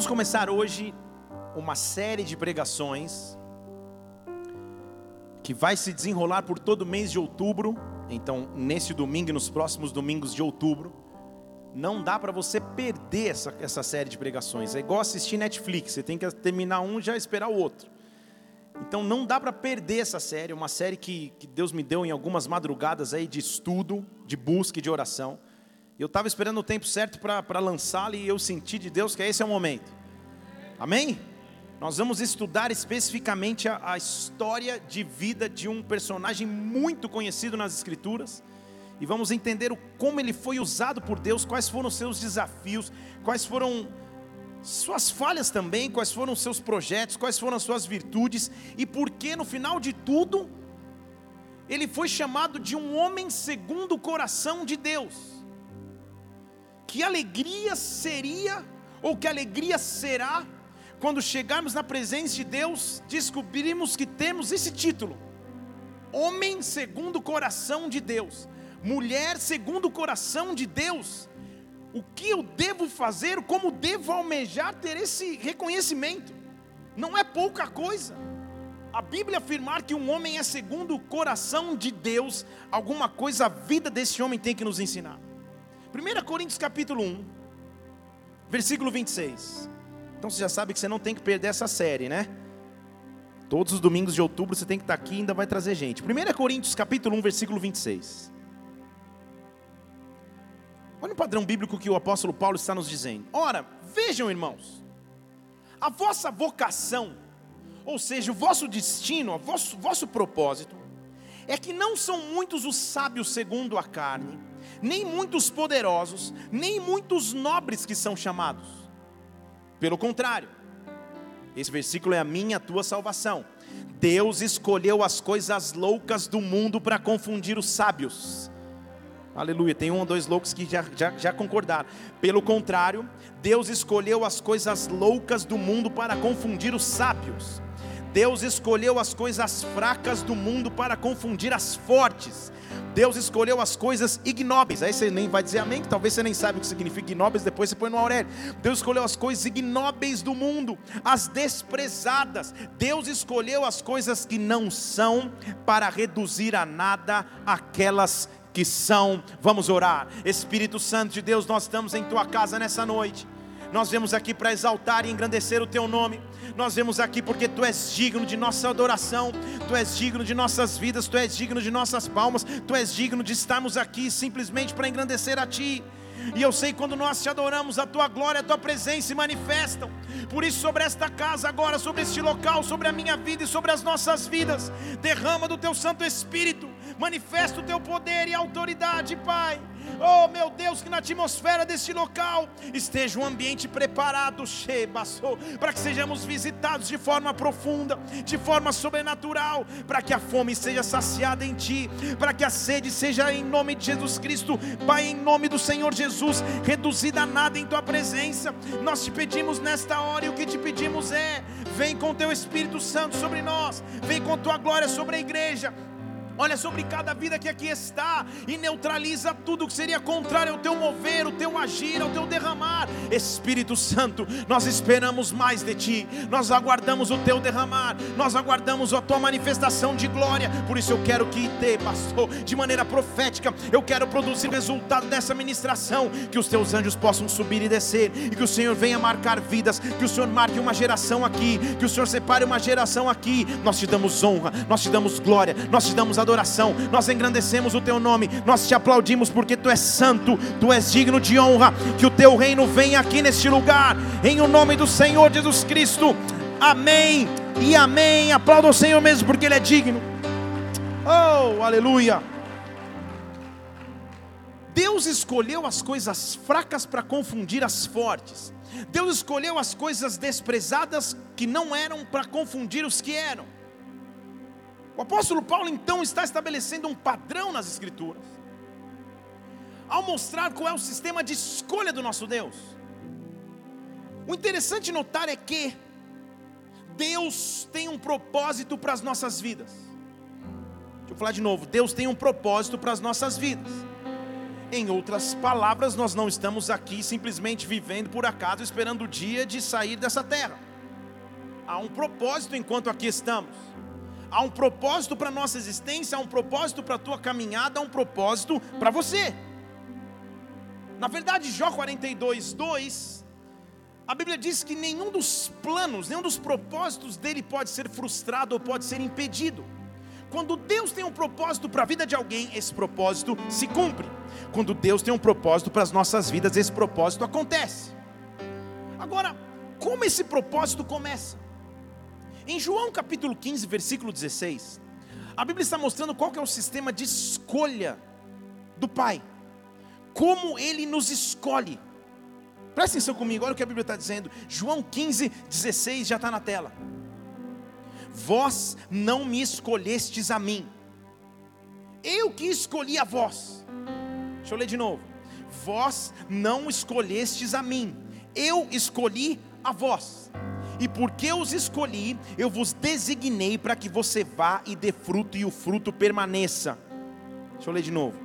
vamos começar hoje uma série de pregações que vai se desenrolar por todo o mês de outubro. Então, nesse domingo e nos próximos domingos de outubro, não dá para você perder essa, essa série de pregações. É igual assistir Netflix, você tem que terminar um e já esperar o outro. Então não dá para perder essa série, uma série que, que Deus me deu em algumas madrugadas aí de estudo, de busca e de oração. Eu estava esperando o tempo certo para lançá-la e eu senti de Deus que esse é o momento. Amém? Nós vamos estudar especificamente a, a história de vida de um personagem muito conhecido nas Escrituras e vamos entender o, como ele foi usado por Deus, quais foram os seus desafios, quais foram suas falhas também, quais foram os seus projetos, quais foram as suas virtudes e por que no final de tudo ele foi chamado de um homem segundo o coração de Deus. Que alegria seria ou que alegria será quando chegarmos na presença de Deus, descobrirmos que temos esse título: Homem segundo o coração de Deus, mulher segundo o coração de Deus o que eu devo fazer, como devo almejar ter esse reconhecimento. Não é pouca coisa. A Bíblia afirmar que um homem é segundo o coração de Deus, alguma coisa a vida desse homem tem que nos ensinar. 1 Coríntios capítulo 1, versículo 26. Então você já sabe que você não tem que perder essa série, né? Todos os domingos de outubro você tem que estar aqui e ainda vai trazer gente. 1 Coríntios capítulo 1, versículo 26. Olha o padrão bíblico que o apóstolo Paulo está nos dizendo. Ora, vejam, irmãos, a vossa vocação, ou seja, o vosso destino, o vosso, vosso propósito, é que não são muitos os sábios segundo a carne, nem muitos poderosos, nem muitos nobres que são chamados. Pelo contrário, esse versículo é a minha, a tua salvação. Deus escolheu as coisas loucas do mundo para confundir os sábios Aleluia. Tem um ou dois loucos que já, já, já concordaram. Pelo contrário, Deus escolheu as coisas loucas do mundo para confundir os sábios. Deus escolheu as coisas fracas do mundo para confundir as fortes. Deus escolheu as coisas ignóbeis. Aí você nem vai dizer amém, que talvez você nem sabe o que significa ignóbeis, depois você põe no Aurélio. Deus escolheu as coisas ignóbeis do mundo, as desprezadas. Deus escolheu as coisas que não são para reduzir a nada aquelas que são. Vamos orar. Espírito Santo de Deus, nós estamos em tua casa nessa noite. Nós vemos aqui para exaltar e engrandecer o teu nome. Nós vemos aqui porque tu és digno de nossa adoração, tu és digno de nossas vidas, tu és digno de nossas palmas, tu és digno de estarmos aqui simplesmente para engrandecer a ti. E eu sei quando nós te adoramos, a tua glória, a tua presença se manifestam. Por isso, sobre esta casa agora, sobre este local, sobre a minha vida e sobre as nossas vidas, derrama do teu Santo Espírito, manifesta o teu poder e autoridade, Pai. Oh meu Deus, que na atmosfera deste local esteja um ambiente preparado, para que sejamos visitados de forma profunda, de forma sobrenatural, para que a fome seja saciada em Ti, para que a sede seja em nome de Jesus Cristo, Pai, em nome do Senhor Jesus, reduzida a nada em Tua presença. Nós te pedimos nesta hora e o que te pedimos é: vem com Teu Espírito Santo sobre nós, vem com Tua glória sobre a igreja olha sobre cada vida que aqui está e neutraliza tudo que seria contrário ao teu mover, o teu agir, ao teu derramar. Espírito Santo, nós esperamos mais de ti, nós aguardamos o teu derramar, nós aguardamos a tua manifestação de glória. Por isso eu quero que te, pastor, de maneira profética, eu quero produzir resultado dessa ministração, que os teus anjos possam subir e descer, e que o Senhor venha marcar vidas, que o Senhor marque uma geração aqui, que o Senhor separe uma geração aqui. Nós te damos honra, nós te damos glória, nós te damos adoração adoração, nós engrandecemos o teu nome, nós te aplaudimos porque tu és santo, tu és digno de honra. Que o teu reino venha aqui neste lugar, em o nome do Senhor Jesus Cristo. Amém e amém. Aplauda o Senhor mesmo porque Ele é digno. Oh, aleluia. Deus escolheu as coisas fracas para confundir as fortes. Deus escolheu as coisas desprezadas que não eram para confundir os que eram. O apóstolo Paulo então está estabelecendo um padrão nas Escrituras, ao mostrar qual é o sistema de escolha do nosso Deus. O interessante notar é que Deus tem um propósito para as nossas vidas. Deixa eu falar de novo: Deus tem um propósito para as nossas vidas. Em outras palavras, nós não estamos aqui simplesmente vivendo por acaso, esperando o dia de sair dessa terra. Há um propósito enquanto aqui estamos. Há um propósito para a nossa existência, há um propósito para a tua caminhada, há um propósito para você. Na verdade, Jó 42, 2, a Bíblia diz que nenhum dos planos, nenhum dos propósitos dele pode ser frustrado ou pode ser impedido. Quando Deus tem um propósito para a vida de alguém, esse propósito se cumpre. Quando Deus tem um propósito para as nossas vidas, esse propósito acontece. Agora, como esse propósito começa? Em João capítulo 15, versículo 16, a Bíblia está mostrando qual é o sistema de escolha do Pai. Como Ele nos escolhe. Presta atenção comigo, olha o que a Bíblia está dizendo. João 15, 16 já está na tela. Vós não me escolhestes a mim, eu que escolhi a vós. Deixa eu ler de novo. Vós não escolhestes a mim, eu escolhi a vós. E porque os escolhi, eu vos designei para que você vá e dê fruto e o fruto permaneça. Deixa eu ler de novo.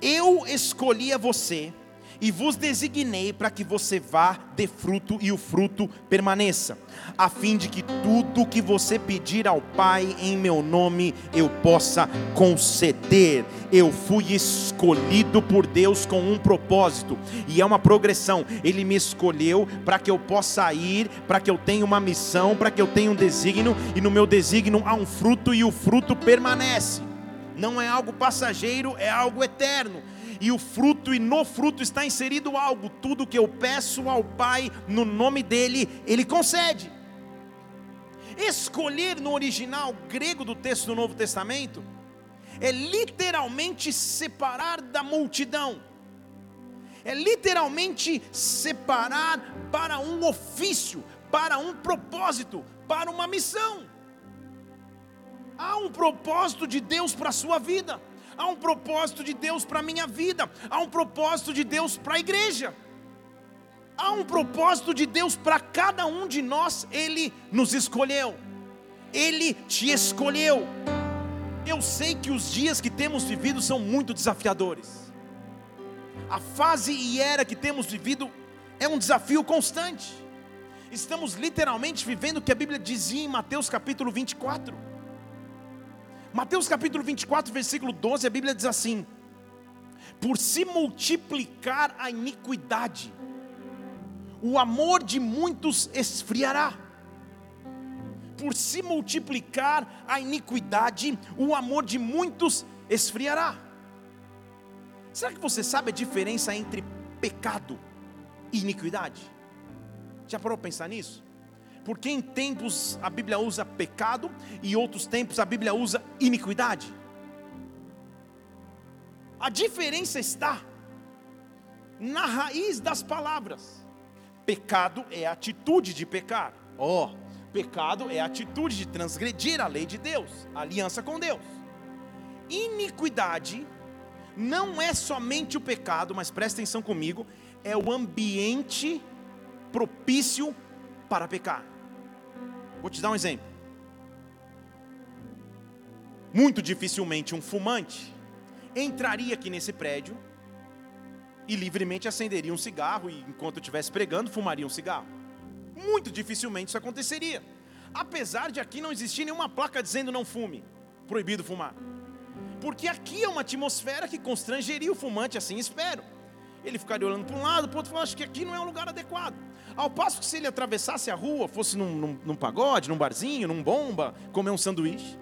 Eu escolhi a você e vos designei para que você vá, dê fruto e o fruto permaneça, a fim de que tudo que você pedir ao Pai em meu nome eu possa conceder. Eu fui escolhido por Deus com um propósito, e é uma progressão. Ele me escolheu para que eu possa ir, para que eu tenha uma missão, para que eu tenha um desígnio, e no meu desígnio há um fruto e o fruto permanece. Não é algo passageiro, é algo eterno e o fruto, e no fruto está inserido algo. Tudo que eu peço ao Pai no nome dEle, Ele concede. Escolher no original grego do texto do Novo Testamento é literalmente separar da multidão, é literalmente separar para um ofício, para um propósito, para uma missão. Há um propósito de Deus para a sua vida. Há um propósito de Deus para a minha vida, há um propósito de Deus para a igreja. Há um propósito de Deus para cada um de nós, Ele nos escolheu, Ele te escolheu. Eu sei que os dias que temos vivido são muito desafiadores, a fase e era que temos vivido é um desafio constante. Estamos literalmente vivendo o que a Bíblia dizia em Mateus capítulo 24. Mateus capítulo 24, versículo 12, a Bíblia diz assim: Por se multiplicar a iniquidade, o amor de muitos esfriará. Por se multiplicar a iniquidade, o amor de muitos esfriará. Será que você sabe a diferença entre pecado e iniquidade? Já parou para pensar nisso? Porque em tempos a Bíblia usa pecado e outros tempos a Bíblia usa iniquidade. A diferença está na raiz das palavras. Pecado é a atitude de pecar. Ó, oh, pecado é a atitude de transgredir a lei de Deus, a aliança com Deus. Iniquidade não é somente o pecado, mas presta atenção comigo, é o ambiente propício para pecar. Vou te dar um exemplo. Muito dificilmente um fumante entraria aqui nesse prédio e livremente acenderia um cigarro e enquanto estivesse pregando fumaria um cigarro. Muito dificilmente isso aconteceria. Apesar de aqui não existir nenhuma placa dizendo não fume, proibido fumar. Porque aqui é uma atmosfera que constrangeria o fumante, assim espero. Ele ficaria olhando para um lado, para o outro, falando, acho que aqui não é um lugar adequado. Ao passo que se ele atravessasse a rua, fosse num, num, num pagode, num barzinho, num bomba, comer um sanduíche,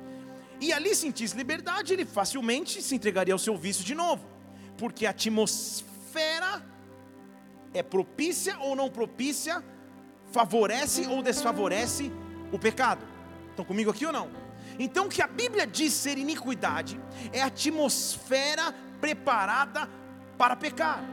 e ali sentisse liberdade, ele facilmente se entregaria ao seu vício de novo, porque a atmosfera é propícia ou não propícia, favorece ou desfavorece o pecado. Estão comigo aqui ou não? Então, o que a Bíblia diz ser iniquidade é a atmosfera preparada para pecar.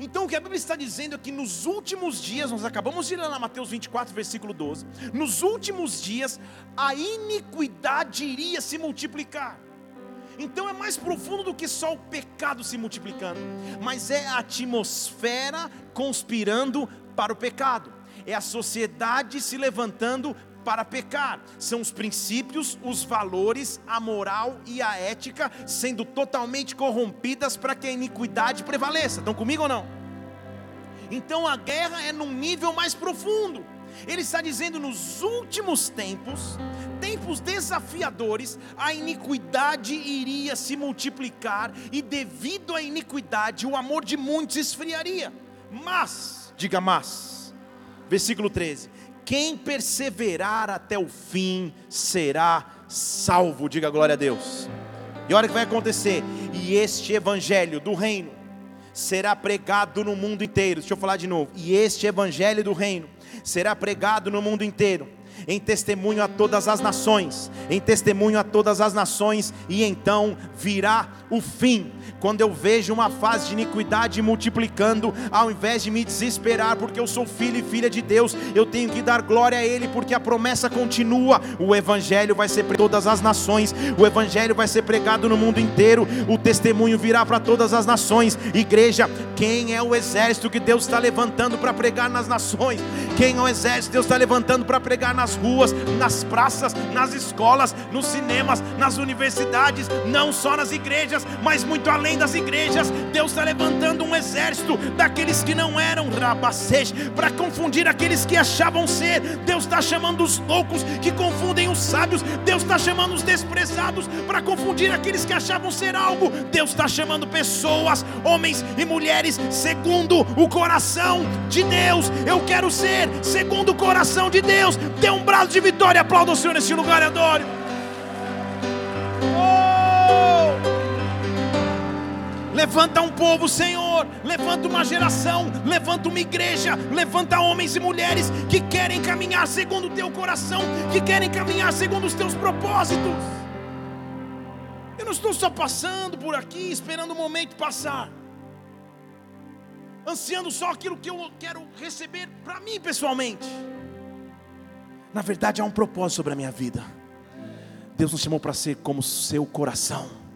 Então o que a Bíblia está dizendo é que nos últimos dias, nós acabamos de ler lá Mateus 24, versículo 12, nos últimos dias a iniquidade iria se multiplicar. Então é mais profundo do que só o pecado se multiplicando, mas é a atmosfera conspirando para o pecado, é a sociedade se levantando para pecar. São os princípios, os valores, a moral e a ética sendo totalmente corrompidas para que a iniquidade prevaleça. Estão comigo ou não? Então a guerra é num nível mais profundo. Ele está dizendo nos últimos tempos, tempos desafiadores, a iniquidade iria se multiplicar e devido à iniquidade o amor de muitos esfriaria. Mas, diga mas, versículo 13: quem perseverar até o fim será salvo, diga glória a Deus. E olha o que vai acontecer, e este evangelho do reino será pregado no mundo inteiro. Deixa eu falar de novo. E este evangelho do reino será pregado no mundo inteiro, em testemunho a todas as nações, em testemunho a todas as nações, e então virá o fim quando eu vejo uma fase de iniquidade multiplicando, ao invés de me desesperar, porque eu sou filho e filha de Deus, eu tenho que dar glória a Ele, porque a promessa continua. O Evangelho vai ser para todas as nações, o Evangelho vai ser pregado no mundo inteiro, o testemunho virá para todas as nações. Igreja, quem é o exército que Deus está levantando para pregar nas nações? Quem é o exército que Deus está levantando para pregar nas ruas, nas praças, nas escolas, nos cinemas, nas universidades, não só nas igrejas, mas muito além além das igrejas, Deus está levantando um exército daqueles que não eram rabacês, para confundir aqueles que achavam ser. Deus está chamando os loucos que confundem os sábios. Deus está chamando os desprezados para confundir aqueles que achavam ser algo. Deus está chamando pessoas, homens e mulheres, segundo o coração de Deus. Eu quero ser segundo o coração de Deus. Dê um braço de vitória, aplauda o Senhor nesse lugar e adore. Levanta um povo, Senhor. Levanta uma geração. Levanta uma igreja. Levanta homens e mulheres que querem caminhar segundo o teu coração. Que querem caminhar segundo os teus propósitos. Eu não estou só passando por aqui, esperando o momento passar. Ansiando só aquilo que eu quero receber para mim pessoalmente. Na verdade, há um propósito sobre a minha vida. Deus nos chamou para ser como seu coração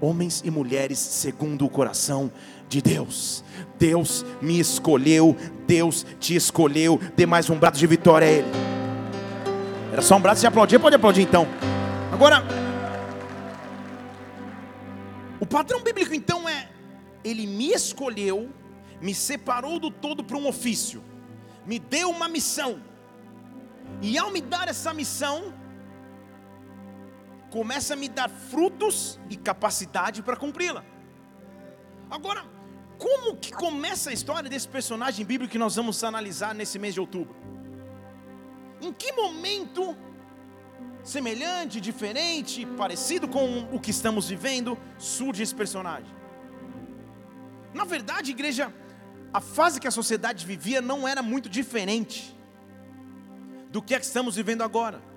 homens e mulheres segundo o coração de Deus. Deus me escolheu, Deus te escolheu. Dê mais um braço de vitória a Ele. Era só um braço de aplaudir, pode aplaudir então. Agora, o padrão bíblico então é: Ele me escolheu, me separou do todo para um ofício, me deu uma missão, e ao me dar essa missão, começa a me dar frutos e capacidade para cumpri-la. Agora, como que começa a história desse personagem bíblico que nós vamos analisar nesse mês de outubro? Em que momento semelhante, diferente, parecido com o que estamos vivendo, surge esse personagem? Na verdade, igreja, a fase que a sociedade vivia não era muito diferente do que, é que estamos vivendo agora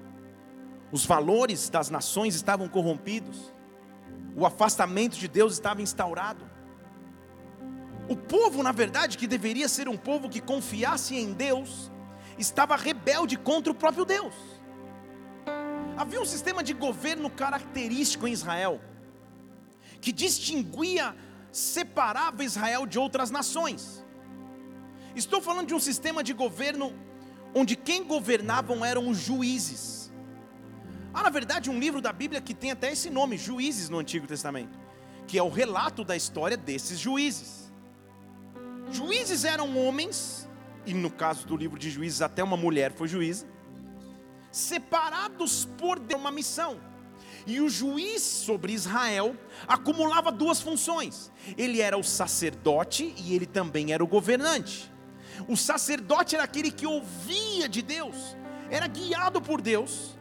os valores das nações estavam corrompidos, o afastamento de Deus estava instaurado. O povo, na verdade, que deveria ser um povo que confiasse em Deus, estava rebelde contra o próprio Deus. Havia um sistema de governo característico em Israel, que distinguia, separava Israel de outras nações. Estou falando de um sistema de governo onde quem governavam eram os juízes. Há, na verdade, um livro da Bíblia que tem até esse nome, Juízes, no Antigo Testamento, que é o relato da história desses juízes. Juízes eram homens, e no caso do livro de Juízes, até uma mulher foi juíza, separados por uma missão. E o juiz sobre Israel acumulava duas funções: ele era o sacerdote e ele também era o governante. O sacerdote era aquele que ouvia de Deus, era guiado por Deus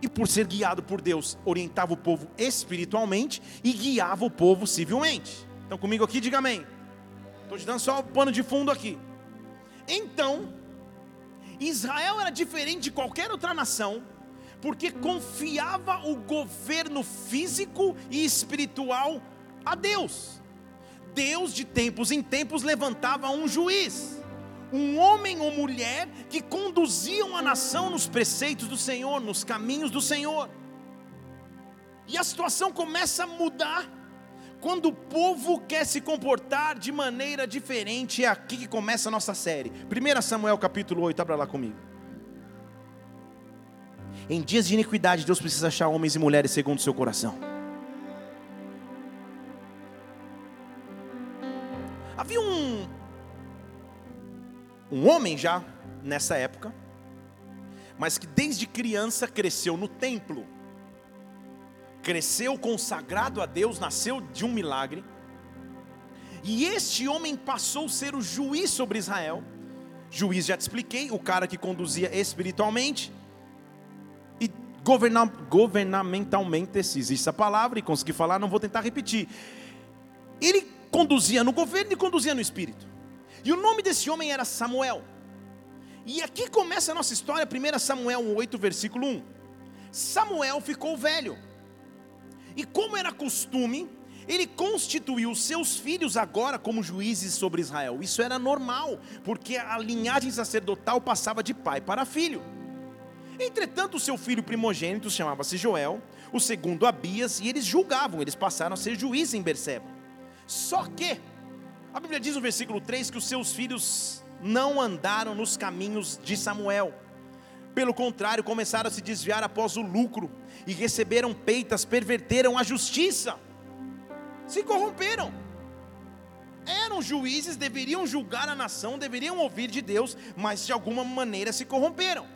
e por ser guiado por Deus, orientava o povo espiritualmente e guiava o povo civilmente. Então, comigo aqui, diga amém. Estou te dando só o pano de fundo aqui. Então, Israel era diferente de qualquer outra nação, porque confiava o governo físico e espiritual a Deus. Deus, de tempos em tempos, levantava um juiz um homem ou mulher que conduziam a nação nos preceitos do Senhor, nos caminhos do Senhor. E a situação começa a mudar quando o povo quer se comportar de maneira diferente. É aqui que começa a nossa série. 1 Samuel capítulo 8, abra lá comigo. Em dias de iniquidade, Deus precisa achar homens e mulheres segundo o seu coração. Um homem já nessa época, mas que desde criança cresceu no templo, cresceu consagrado a Deus, nasceu de um milagre, e este homem passou a ser o juiz sobre Israel. Juiz, já te expliquei, o cara que conduzia espiritualmente e governa, governamentalmente, se existe essa palavra e consegui falar, não vou tentar repetir. Ele conduzia no governo e conduzia no espírito. E o nome desse homem era Samuel. E aqui começa a nossa história, 1 Samuel 8, versículo 1. Samuel ficou velho. E como era costume, ele constituiu seus filhos agora como juízes sobre Israel. Isso era normal, porque a linhagem sacerdotal passava de pai para filho. Entretanto, seu filho primogênito chamava-se Joel, o segundo Abias, e eles julgavam, eles passaram a ser juízes em Berseba. Só que, a Bíblia diz no versículo 3 que os seus filhos não andaram nos caminhos de Samuel. Pelo contrário, começaram a se desviar após o lucro e receberam peitas, perverteram a justiça, se corromperam. Eram juízes, deveriam julgar a nação, deveriam ouvir de Deus, mas de alguma maneira se corromperam.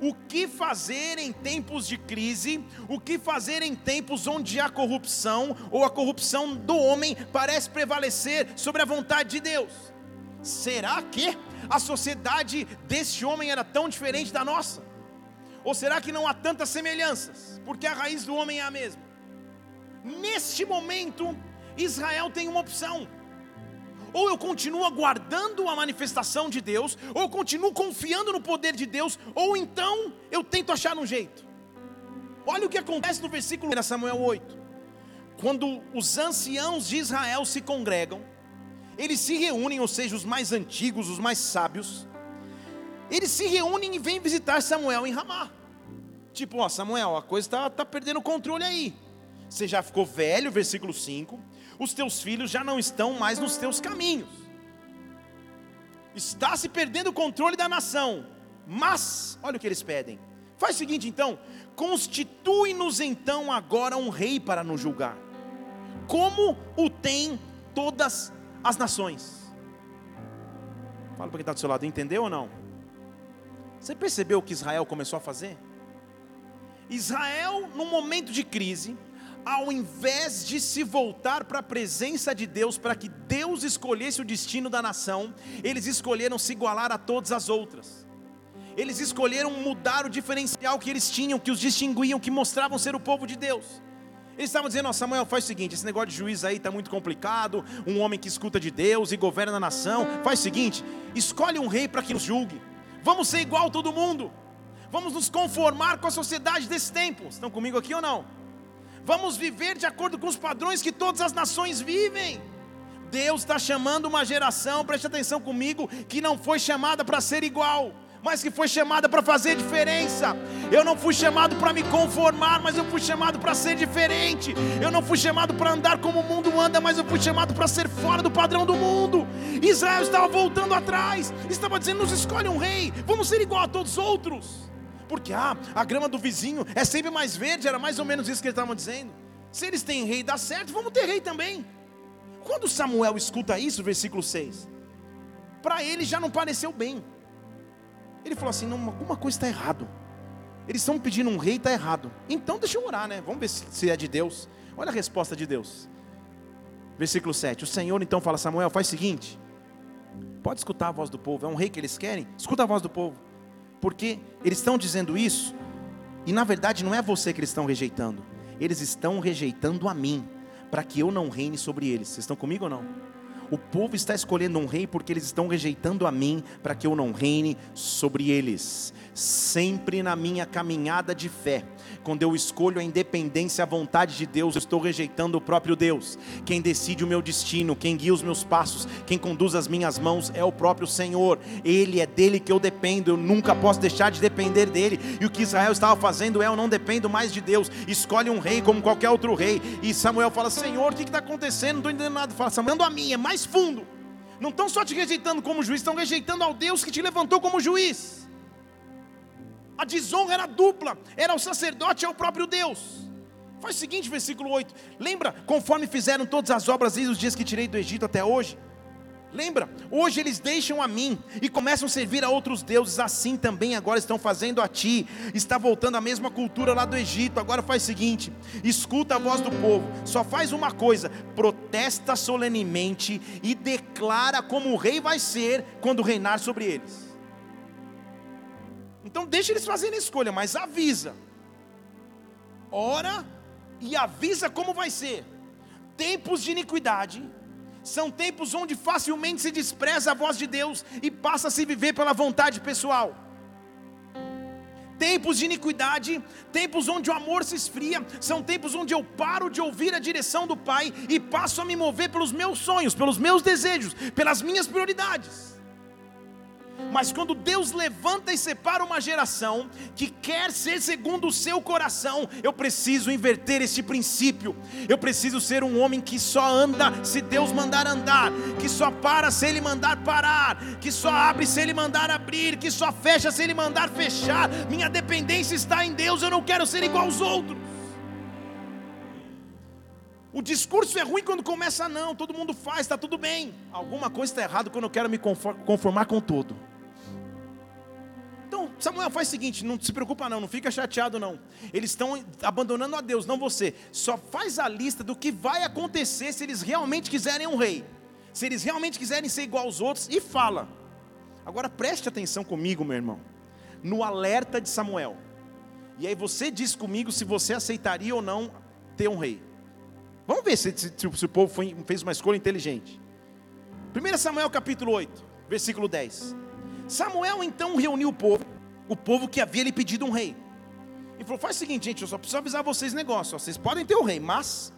O que fazer em tempos de crise? O que fazer em tempos onde há corrupção ou a corrupção do homem parece prevalecer sobre a vontade de Deus? Será que a sociedade desse homem era tão diferente da nossa? Ou será que não há tantas semelhanças? Porque a raiz do homem é a mesma. Neste momento, Israel tem uma opção. Ou eu continuo aguardando a manifestação de Deus, ou eu continuo confiando no poder de Deus, ou então eu tento achar um jeito. Olha o que acontece no versículo de Samuel 8. Quando os anciãos de Israel se congregam, eles se reúnem, ou seja, os mais antigos, os mais sábios, eles se reúnem e vêm visitar Samuel em Ramá. Tipo, ó, Samuel, a coisa está tá perdendo o controle aí. Você já ficou velho, versículo 5. Os teus filhos já não estão mais nos teus caminhos. Está se perdendo o controle da nação. Mas, olha o que eles pedem. Faz o seguinte então: constitui-nos então agora um rei para nos julgar, como o tem todas as nações. Fala para quem está do seu lado, entendeu ou não? Você percebeu o que Israel começou a fazer? Israel, num momento de crise, ao invés de se voltar para a presença de Deus, para que Deus escolhesse o destino da nação, eles escolheram se igualar a todas as outras. Eles escolheram mudar o diferencial que eles tinham, que os distinguiam, que mostravam ser o povo de Deus. Eles estavam dizendo, ó, Samuel, faz o seguinte, esse negócio de juiz aí está muito complicado, um homem que escuta de Deus e governa a nação, faz o seguinte, escolhe um rei para que nos julgue, vamos ser igual a todo mundo, vamos nos conformar com a sociedade desse tempo, estão comigo aqui ou não? Vamos viver de acordo com os padrões que todas as nações vivem. Deus está chamando uma geração, preste atenção comigo, que não foi chamada para ser igual mas que foi chamada para fazer diferença. Eu não fui chamado para me conformar, mas eu fui chamado para ser diferente. Eu não fui chamado para andar como o mundo anda, mas eu fui chamado para ser fora do padrão do mundo. Israel estava voltando atrás, estava dizendo: nos escolhe um rei, vamos ser igual a todos os outros. Porque ah, a grama do vizinho é sempre mais verde, era mais ou menos isso que eles estavam dizendo. Se eles têm rei, dá certo, vamos ter rei também. Quando Samuel escuta isso, versículo 6, para ele já não pareceu bem. Ele falou assim: não, alguma coisa está errado. Eles estão pedindo um rei, está errado. Então deixa eu orar, né? Vamos ver se é de Deus. Olha a resposta de Deus. Versículo 7. O Senhor então fala: Samuel, faz o seguinte. Pode escutar a voz do povo. É um rei que eles querem? Escuta a voz do povo. Porque eles estão dizendo isso. E na verdade não é você que eles estão rejeitando. Eles estão rejeitando a mim. Para que eu não reine sobre eles. Vocês estão comigo ou não? O povo está escolhendo um rei porque eles estão rejeitando a mim para que eu não reine sobre eles. Sempre na minha caminhada de fé, quando eu escolho a independência, a vontade de Deus, eu estou rejeitando o próprio Deus. Quem decide o meu destino, quem guia os meus passos, quem conduz as minhas mãos é o próprio Senhor. Ele é dele que eu dependo, eu nunca posso deixar de depender dele. E o que Israel estava fazendo é: eu não dependo mais de Deus. Escolhe um rei como qualquer outro rei. E Samuel fala: Senhor, o que está acontecendo? Não estou entendendo nada. Fala, Samuel, a mim, é mais mais fundo. Não estão só te rejeitando como juiz, estão rejeitando ao Deus que te levantou como juiz. A desonra era dupla, era o sacerdote e o próprio Deus. Faz o seguinte, versículo 8: Lembra, conforme fizeram todas as obras desde os dias que tirei do Egito até hoje? Lembra? Hoje eles deixam a mim e começam a servir a outros deuses, assim também agora estão fazendo a ti. Está voltando a mesma cultura lá do Egito. Agora faz o seguinte: escuta a voz do povo, só faz uma coisa: protesta solenemente e declara como o rei vai ser quando reinar sobre eles. Então deixa eles fazerem a escolha, mas avisa. Ora e avisa como vai ser. Tempos de iniquidade são tempos onde facilmente se despreza a voz de Deus e passa a se viver pela vontade pessoal. Tempos de iniquidade, tempos onde o amor se esfria, são tempos onde eu paro de ouvir a direção do Pai e passo a me mover pelos meus sonhos, pelos meus desejos, pelas minhas prioridades. Mas quando Deus levanta e separa uma geração que quer ser segundo o seu coração, eu preciso inverter esse princípio. Eu preciso ser um homem que só anda se Deus mandar andar, que só para se Ele mandar parar, que só abre se Ele mandar abrir, que só fecha se Ele mandar fechar. Minha dependência está em Deus, eu não quero ser igual aos outros. O discurso é ruim quando começa, não, todo mundo faz, está tudo bem. Alguma coisa está errada quando eu quero me conformar com tudo. Samuel faz o seguinte: não se preocupa, não, não fica chateado, não. Eles estão abandonando a Deus, não você. Só faz a lista do que vai acontecer se eles realmente quiserem um rei. Se eles realmente quiserem ser igual aos outros, e fala. Agora preste atenção comigo, meu irmão, no alerta de Samuel. E aí você diz comigo se você aceitaria ou não ter um rei. Vamos ver se, se, se o povo foi, fez uma escolha inteligente. 1 Samuel capítulo 8, versículo 10. Samuel então reuniu o povo, o povo que havia lhe pedido um rei. E falou: faz o seguinte, gente, eu só preciso avisar vocês negócio. Vocês podem ter o um rei, mas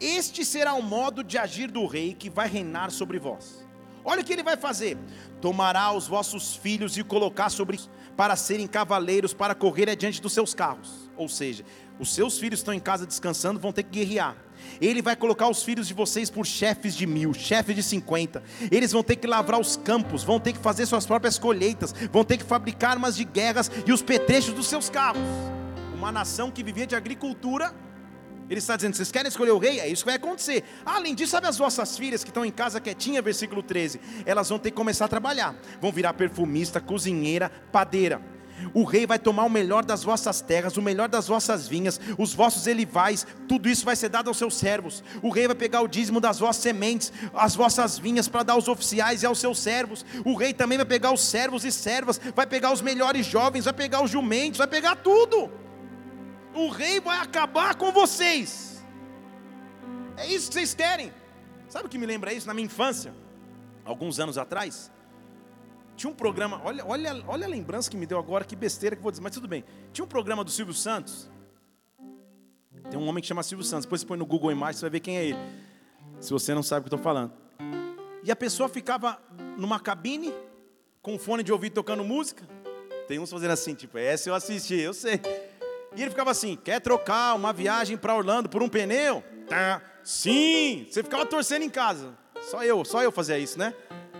este será o modo de agir do rei que vai reinar sobre vós. Olha o que ele vai fazer: tomará os vossos filhos e colocar sobre para serem cavaleiros para correr adiante dos seus carros. Ou seja, os seus filhos estão em casa descansando, vão ter que guerrear. Ele vai colocar os filhos de vocês por chefes de mil, chefes de cinquenta. Eles vão ter que lavrar os campos, vão ter que fazer suas próprias colheitas, vão ter que fabricar armas de guerras e os petrechos dos seus carros. Uma nação que vivia de agricultura, ele está dizendo: vocês querem escolher o rei? É isso que vai acontecer. Além disso, sabe as vossas filhas que estão em casa quietinha, versículo 13? Elas vão ter que começar a trabalhar, vão virar perfumista, cozinheira, padeira o rei vai tomar o melhor das vossas terras, o melhor das vossas vinhas, os vossos elivais, tudo isso vai ser dado aos seus servos. O rei vai pegar o dízimo das vossas sementes, as vossas vinhas para dar aos oficiais e aos seus servos. O rei também vai pegar os servos e servas, vai pegar os melhores jovens, vai pegar os jumentos, vai pegar tudo. O rei vai acabar com vocês. É isso que vocês querem. Sabe o que me lembra isso na minha infância? Alguns anos atrás, tinha um programa, olha, olha, olha a lembrança que me deu agora, que besteira que vou dizer, mas tudo bem. Tinha um programa do Silvio Santos. Tem um homem que chama Silvio Santos. Depois você põe no Google Imagens, você vai ver quem é ele. Se você não sabe o que eu estou falando. E a pessoa ficava numa cabine, com um fone de ouvido tocando música. Tem uns fazendo assim, tipo, essa eu assisti, eu sei. E ele ficava assim: quer trocar uma viagem para Orlando por um pneu? Tá. Sim! Você ficava torcendo em casa. Só eu, só eu fazia isso, né?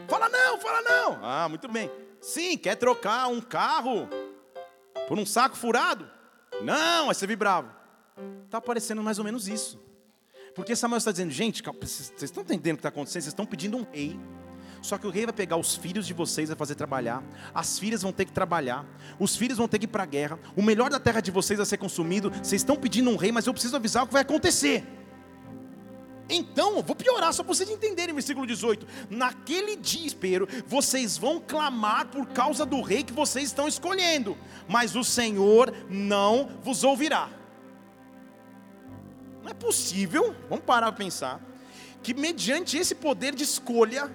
Fala não, fala não. Ah, muito bem. Sim, quer trocar um carro por um saco furado? Não, aí você vibrava. Está parecendo mais ou menos isso. Porque Samuel está dizendo, gente, vocês estão entendendo o que está acontecendo? Vocês estão pedindo um rei. Só que o rei vai pegar os filhos de vocês vai fazer trabalhar, as filhas vão ter que trabalhar, os filhos vão ter que ir para a guerra, o melhor da terra de vocês vai ser consumido. Vocês estão pedindo um rei, mas eu preciso avisar o que vai acontecer. Então, vou piorar só para vocês entenderem, versículo 18: Naquele dia, espero, vocês vão clamar por causa do rei que vocês estão escolhendo, mas o Senhor não vos ouvirá. Não é possível, vamos parar para pensar, que mediante esse poder de escolha,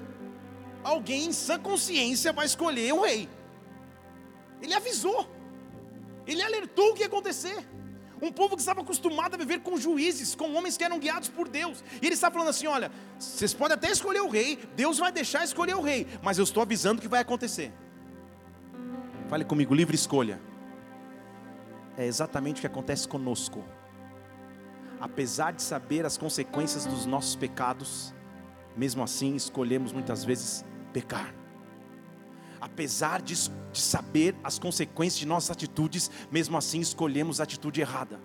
alguém em sã consciência vai escolher o rei. Ele avisou, ele alertou o que ia acontecer. Um povo que estava acostumado a viver com juízes, com homens que eram guiados por Deus. E ele está falando assim: olha, vocês podem até escolher o rei, Deus vai deixar escolher o rei, mas eu estou avisando que vai acontecer. Fale comigo, livre escolha. É exatamente o que acontece conosco. Apesar de saber as consequências dos nossos pecados, mesmo assim escolhemos muitas vezes pecar. apesar de, de saber as consequências de nossas atitudes, mesmo assim escolhemos a atitude errada.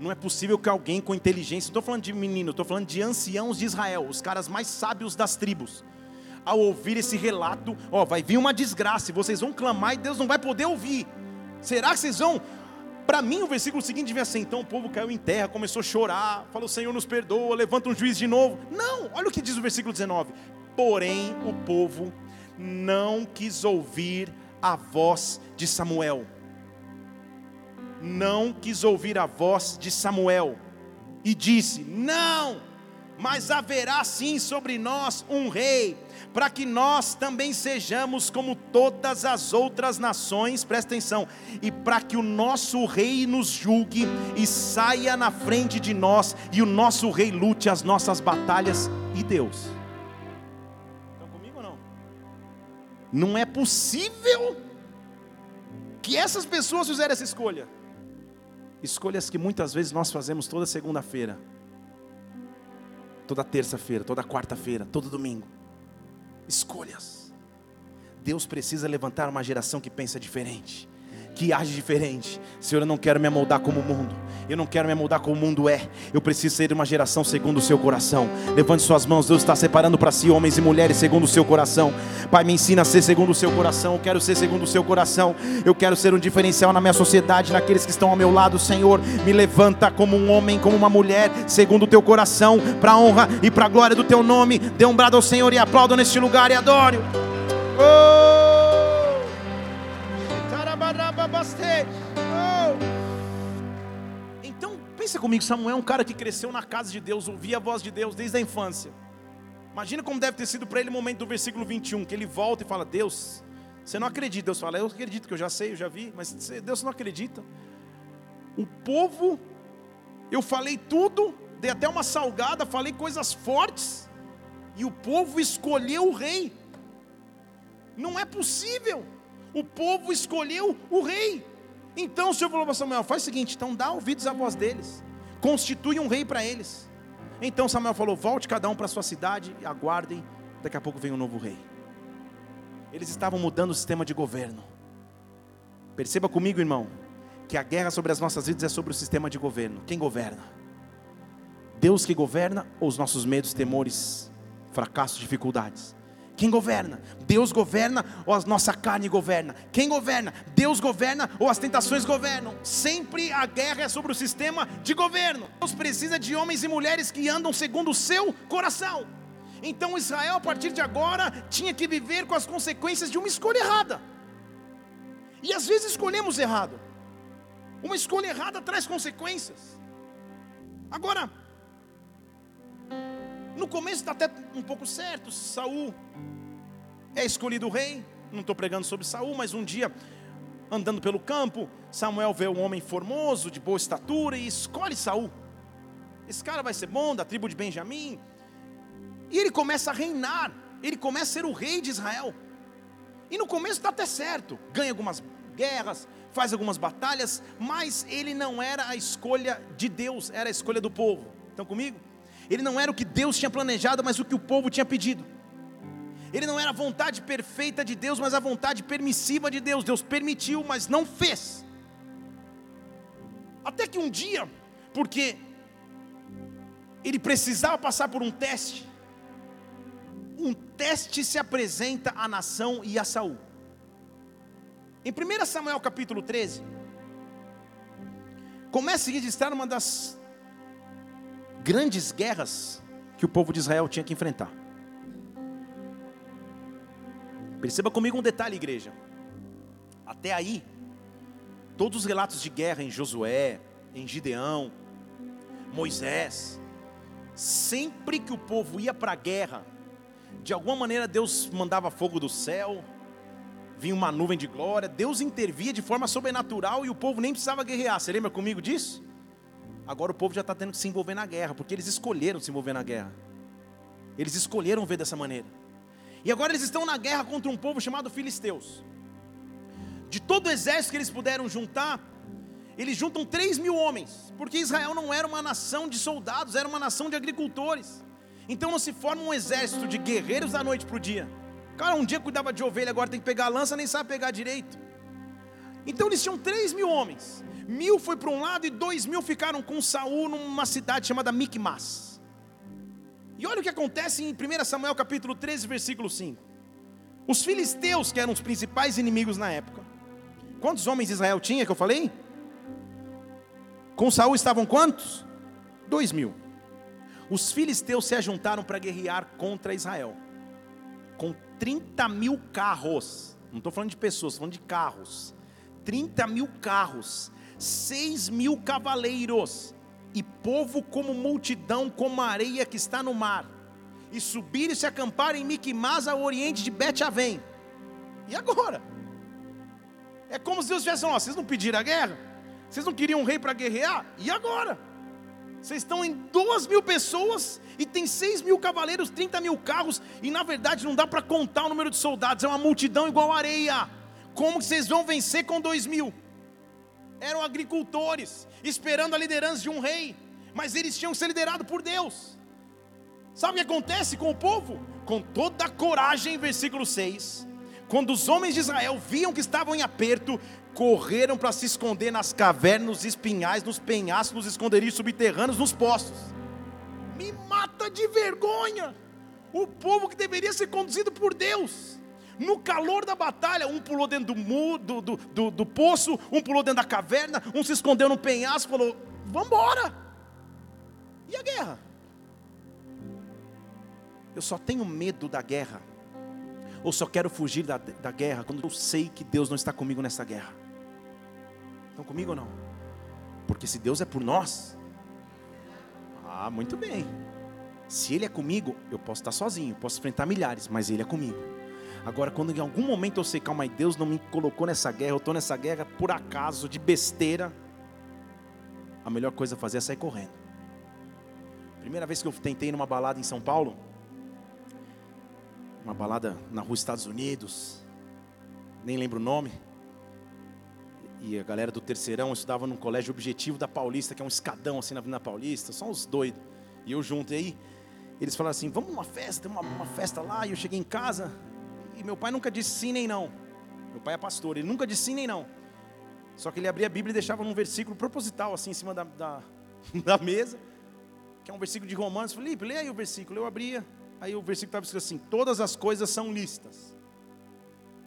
Não é possível que alguém com inteligência, estou falando de menino, estou falando de anciãos de Israel, os caras mais sábios das tribos, ao ouvir esse relato, ó, vai vir uma desgraça, e vocês vão clamar e Deus não vai poder ouvir. Será que vocês vão? Para mim, o versículo seguinte devia ser: então o povo caiu em terra, começou a chorar, falou: Senhor, nos perdoa, levanta um juiz de novo. Não, olha o que diz o versículo 19: Porém, o povo não quis ouvir a voz de Samuel. Não quis ouvir a voz de Samuel e disse: Não, mas haverá sim sobre nós um rei, para que nós também sejamos como todas as outras nações, presta atenção, e para que o nosso rei nos julgue e saia na frente de nós, e o nosso rei lute as nossas batalhas, e Deus. Não é possível que essas pessoas fizeram essa escolha. Escolhas que muitas vezes nós fazemos toda segunda-feira, toda terça-feira, toda quarta-feira, todo domingo. Escolhas. Deus precisa levantar uma geração que pensa diferente que age diferente. Senhor, eu não quero me amoldar como o mundo. Eu não quero me amoldar como o mundo é. Eu preciso ser uma geração segundo o seu coração. Levante suas mãos. Deus está separando para si homens e mulheres segundo o seu coração. Pai, me ensina a ser segundo o seu coração. Eu quero ser segundo o seu coração. Eu quero ser um diferencial na minha sociedade, naqueles que estão ao meu lado, Senhor. Me levanta como um homem, como uma mulher, segundo o teu coração, para a honra e para a glória do teu nome. Dê um brado ao Senhor e aplauda neste lugar e adore. Oh! Oh. Pensa comigo, Samuel é um cara que cresceu na casa de Deus, ouvia a voz de Deus desde a infância. Imagina como deve ter sido para ele o momento do versículo 21, que ele volta e fala: Deus, você não acredita. Deus fala: Eu acredito que eu já sei, eu já vi, mas Deus não acredita. O povo, eu falei tudo, dei até uma salgada, falei coisas fortes, e o povo escolheu o rei. Não é possível o povo escolheu o rei. Então o Senhor falou para Samuel: faz o seguinte, então dá ouvidos à voz deles, constitui um rei para eles. Então Samuel falou: volte cada um para sua cidade e aguardem, daqui a pouco vem um novo rei. Eles estavam mudando o sistema de governo. Perceba comigo, irmão, que a guerra sobre as nossas vidas é sobre o sistema de governo. Quem governa? Deus que governa ou os nossos medos, temores, fracassos, dificuldades? Quem governa? Deus governa ou a nossa carne governa? Quem governa? Deus governa ou as tentações governam? Sempre a guerra é sobre o sistema de governo. Deus precisa de homens e mulheres que andam segundo o seu coração. Então Israel, a partir de agora, tinha que viver com as consequências de uma escolha errada. E às vezes escolhemos errado. Uma escolha errada traz consequências. Agora, no começo está até um pouco certo. Saul é escolhido rei. Não estou pregando sobre Saul, mas um dia, andando pelo campo, Samuel vê um homem formoso, de boa estatura, e escolhe Saul. Esse cara vai ser bom, da tribo de Benjamim. E ele começa a reinar. Ele começa a ser o rei de Israel. E no começo está até certo. Ganha algumas guerras, faz algumas batalhas, mas ele não era a escolha de Deus, era a escolha do povo. Estão comigo? Ele não era o que Deus tinha planejado, mas o que o povo tinha pedido. Ele não era a vontade perfeita de Deus, mas a vontade permissiva de Deus. Deus permitiu, mas não fez. Até que um dia, porque ele precisava passar por um teste, um teste se apresenta à nação e a Saul. Em 1 Samuel capítulo 13, começa a registrar uma das grandes guerras que o povo de Israel tinha que enfrentar. Perceba comigo um detalhe, igreja. Até aí, todos os relatos de guerra em Josué, em Gideão, Moisés, sempre que o povo ia para a guerra, de alguma maneira Deus mandava fogo do céu, vinha uma nuvem de glória, Deus intervia de forma sobrenatural e o povo nem precisava guerrear. Você lembra comigo disso? Agora o povo já está tendo que se envolver na guerra, porque eles escolheram se envolver na guerra. Eles escolheram ver dessa maneira. E agora eles estão na guerra contra um povo chamado Filisteus. De todo o exército que eles puderam juntar, eles juntam 3 mil homens, porque Israel não era uma nação de soldados, era uma nação de agricultores. Então não se forma um exército de guerreiros da noite para o dia. Cara, um dia cuidava de ovelha, agora tem que pegar a lança, nem sabe pegar direito. Então eles tinham 3 mil homens. Mil foi para um lado e dois mil ficaram com Saul numa cidade chamada Micmas. E olha o que acontece em 1 Samuel capítulo 13, versículo 5. Os filisteus, que eram os principais inimigos na época. Quantos homens Israel tinha que eu falei? Com Saul estavam quantos? Dois mil. Os filisteus se ajuntaram para guerrear contra Israel. Com 30 mil carros. Não estou falando de pessoas, estou falando de carros. 30 mil carros, 6 mil cavaleiros, e povo como multidão, como areia que está no mar, e subir e se acampar em Miquimás, ao oriente de Bet-Avém. E agora? É como se Deus tivesse falando: vocês não pediram a guerra? Vocês não queriam um rei para guerrear? E agora? Vocês estão em duas mil pessoas e tem seis mil cavaleiros, 30 mil carros, e na verdade não dá para contar o número de soldados, é uma multidão igual areia. Como que vocês vão vencer com dois mil? Eram agricultores, esperando a liderança de um rei, mas eles tinham que ser liderados por Deus. Sabe o que acontece com o povo? Com toda a coragem, versículo 6. Quando os homens de Israel viam que estavam em aperto, correram para se esconder nas cavernas, nos espinhais, nos penhascos, nos esconderijos subterrâneos, nos poços. Me mata de vergonha! O povo que deveria ser conduzido por Deus no calor da batalha, um pulou dentro do, do, do, do, do poço, um pulou dentro da caverna, um se escondeu no penhasco, falou: Vamos embora. E a guerra? Eu só tenho medo da guerra, ou só quero fugir da, da guerra quando eu sei que Deus não está comigo nessa guerra. Estão comigo ou não? Porque se Deus é por nós, ah, muito bem. Se Ele é comigo, eu posso estar sozinho, posso enfrentar milhares, mas Ele é comigo. Agora, quando em algum momento eu sei, calma aí, Deus não me colocou nessa guerra, eu estou nessa guerra por acaso, de besteira, a melhor coisa a fazer é sair correndo. Primeira vez que eu tentei numa balada em São Paulo, uma balada na rua Estados Unidos, nem lembro o nome, e a galera do terceirão eu estudava num colégio objetivo da Paulista, que é um escadão assim na Avenida Paulista, só uns doidos, e eu junto, e aí eles falaram assim, vamos numa festa, tem uma, uma festa lá, e eu cheguei em casa, e meu pai nunca disse sim nem não. Meu pai é pastor, ele nunca disse sim nem não. Só que ele abria a Bíblia e deixava num versículo proposital, assim, em cima da, da, da mesa, que é um versículo de Romanos. Felipe, lê aí o versículo. Eu abria, aí o versículo estava escrito assim: Todas as coisas são listas.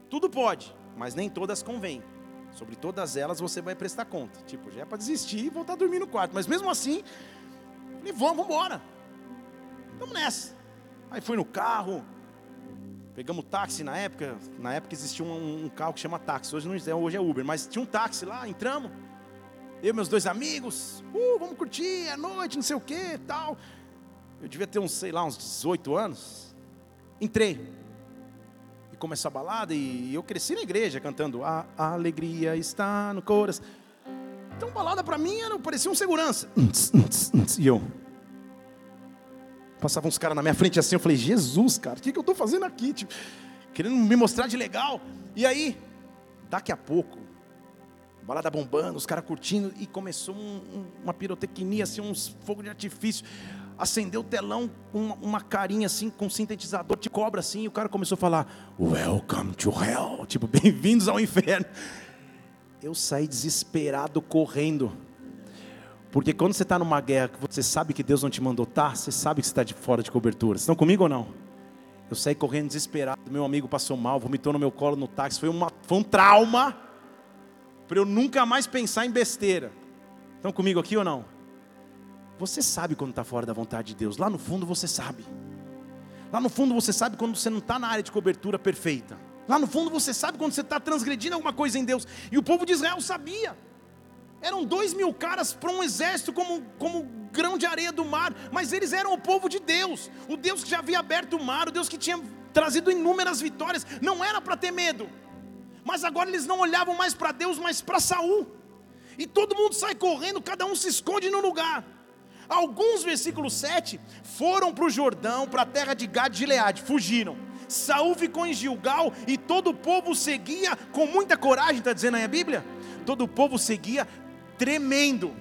Tudo pode, mas nem todas convêm. Sobre todas elas você vai prestar conta. Tipo, já é para desistir e voltar a dormir no quarto. Mas mesmo assim, falei, vamos, vamos embora. Vamos nessa. Aí fui no carro, Pegamos táxi na época, na época existia um, um, carro que chama táxi, hoje não é, hoje é Uber, mas tinha um táxi lá, entramos. Eu e meus dois amigos, uh, vamos curtir a noite, não sei o que, tal. Eu devia ter uns, sei lá, uns 18 anos. Entrei. E começou a balada e eu cresci na igreja cantando A, a alegria está no coração. Então balada para mim era, parecia um segurança. E eu, Passavam uns caras na minha frente assim, eu falei, Jesus, cara, o que, que eu estou fazendo aqui? Tipo, querendo me mostrar de legal. E aí, daqui a pouco, balada bombando, os caras curtindo, e começou um, um, uma pirotecnia, assim, uns fogos de artifício. Acendeu o telão, uma, uma, carinha assim, com sintetizador de cobra assim, e o cara começou a falar, Welcome to hell, tipo, bem-vindos ao inferno. Eu saí desesperado, correndo. Porque quando você está numa guerra, você sabe que Deus não te mandou estar, tá, você sabe que você está de fora de cobertura. Vocês estão comigo ou não? Eu saí correndo desesperado, meu amigo passou mal, vomitou no meu colo no táxi, foi, uma, foi um trauma, para eu nunca mais pensar em besteira. Estão comigo aqui ou não? Você sabe quando está fora da vontade de Deus, lá no fundo você sabe. Lá no fundo você sabe quando você não está na área de cobertura perfeita. Lá no fundo você sabe quando você está transgredindo alguma coisa em Deus. E o povo de Israel sabia. Eram dois mil caras para um exército como, como grão de areia do mar, mas eles eram o povo de Deus, o Deus que já havia aberto o mar, o Deus que tinha trazido inúmeras vitórias, não era para ter medo, mas agora eles não olhavam mais para Deus, mas para Saul, e todo mundo sai correndo, cada um se esconde no lugar. Alguns, versículo 7, foram para o Jordão, para a terra de Gad e Gileade, fugiram. Saul ficou em Gilgal e todo o povo seguia com muita coragem, está dizendo aí a Bíblia? Todo o povo seguia tremendo.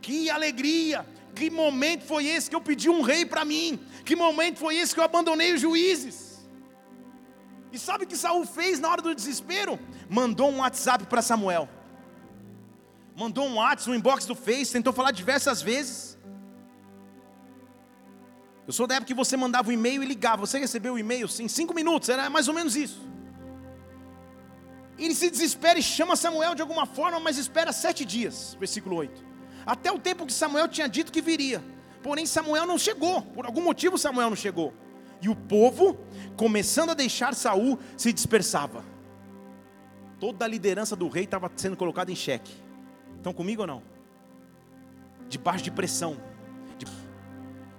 Que alegria! Que momento foi esse que eu pedi um rei para mim? Que momento foi esse que eu abandonei os juízes? E sabe o que Saul fez na hora do desespero? Mandou um WhatsApp para Samuel. Mandou um WhatsApp, um inbox do Face, tentou falar diversas vezes. Eu sou da época que você mandava um e-mail e ligava. Você recebeu o e-mail em cinco minutos, era mais ou menos isso. Ele se desespera e chama Samuel de alguma forma, mas espera sete dias, versículo 8. Até o tempo que Samuel tinha dito que viria. Porém, Samuel não chegou. Por algum motivo, Samuel não chegou. E o povo, começando a deixar Saul, se dispersava. Toda a liderança do rei estava sendo colocada em xeque. Estão comigo ou não? Debaixo de pressão,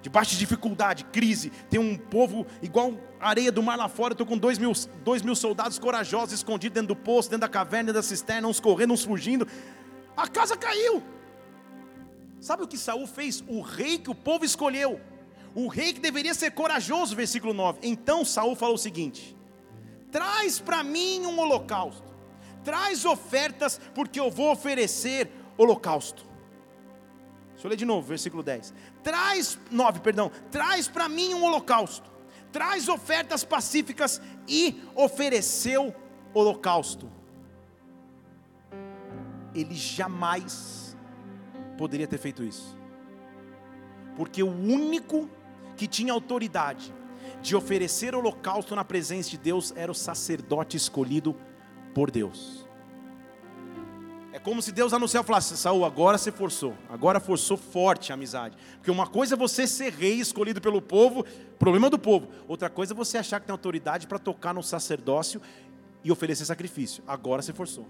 debaixo de dificuldade, crise, tem um povo igual areia do mar lá fora. Estou com dois mil, dois mil soldados corajosos escondidos dentro do poço, dentro da caverna, dentro da cisterna, uns correndo, uns fugindo. A casa caiu. Sabe o que Saul fez? O rei que o povo escolheu o rei que deveria ser corajoso, versículo 9. Então Saul falou o seguinte: Traz para mim um holocausto. Traz ofertas, porque eu vou oferecer holocausto. Deixa eu ler de novo, versículo 10. Traz, 9, perdão. Traz para mim um holocausto. Traz ofertas pacíficas e ofereceu holocausto. Ele jamais poderia ter feito isso. Porque o único que tinha autoridade de oferecer holocausto na presença de Deus era o sacerdote escolhido por Deus. Como se Deus anunciasse e falasse: Saul, agora você forçou, agora forçou forte a amizade. Porque uma coisa é você ser rei escolhido pelo povo, problema do povo. Outra coisa é você achar que tem autoridade para tocar no sacerdócio e oferecer sacrifício. Agora você forçou.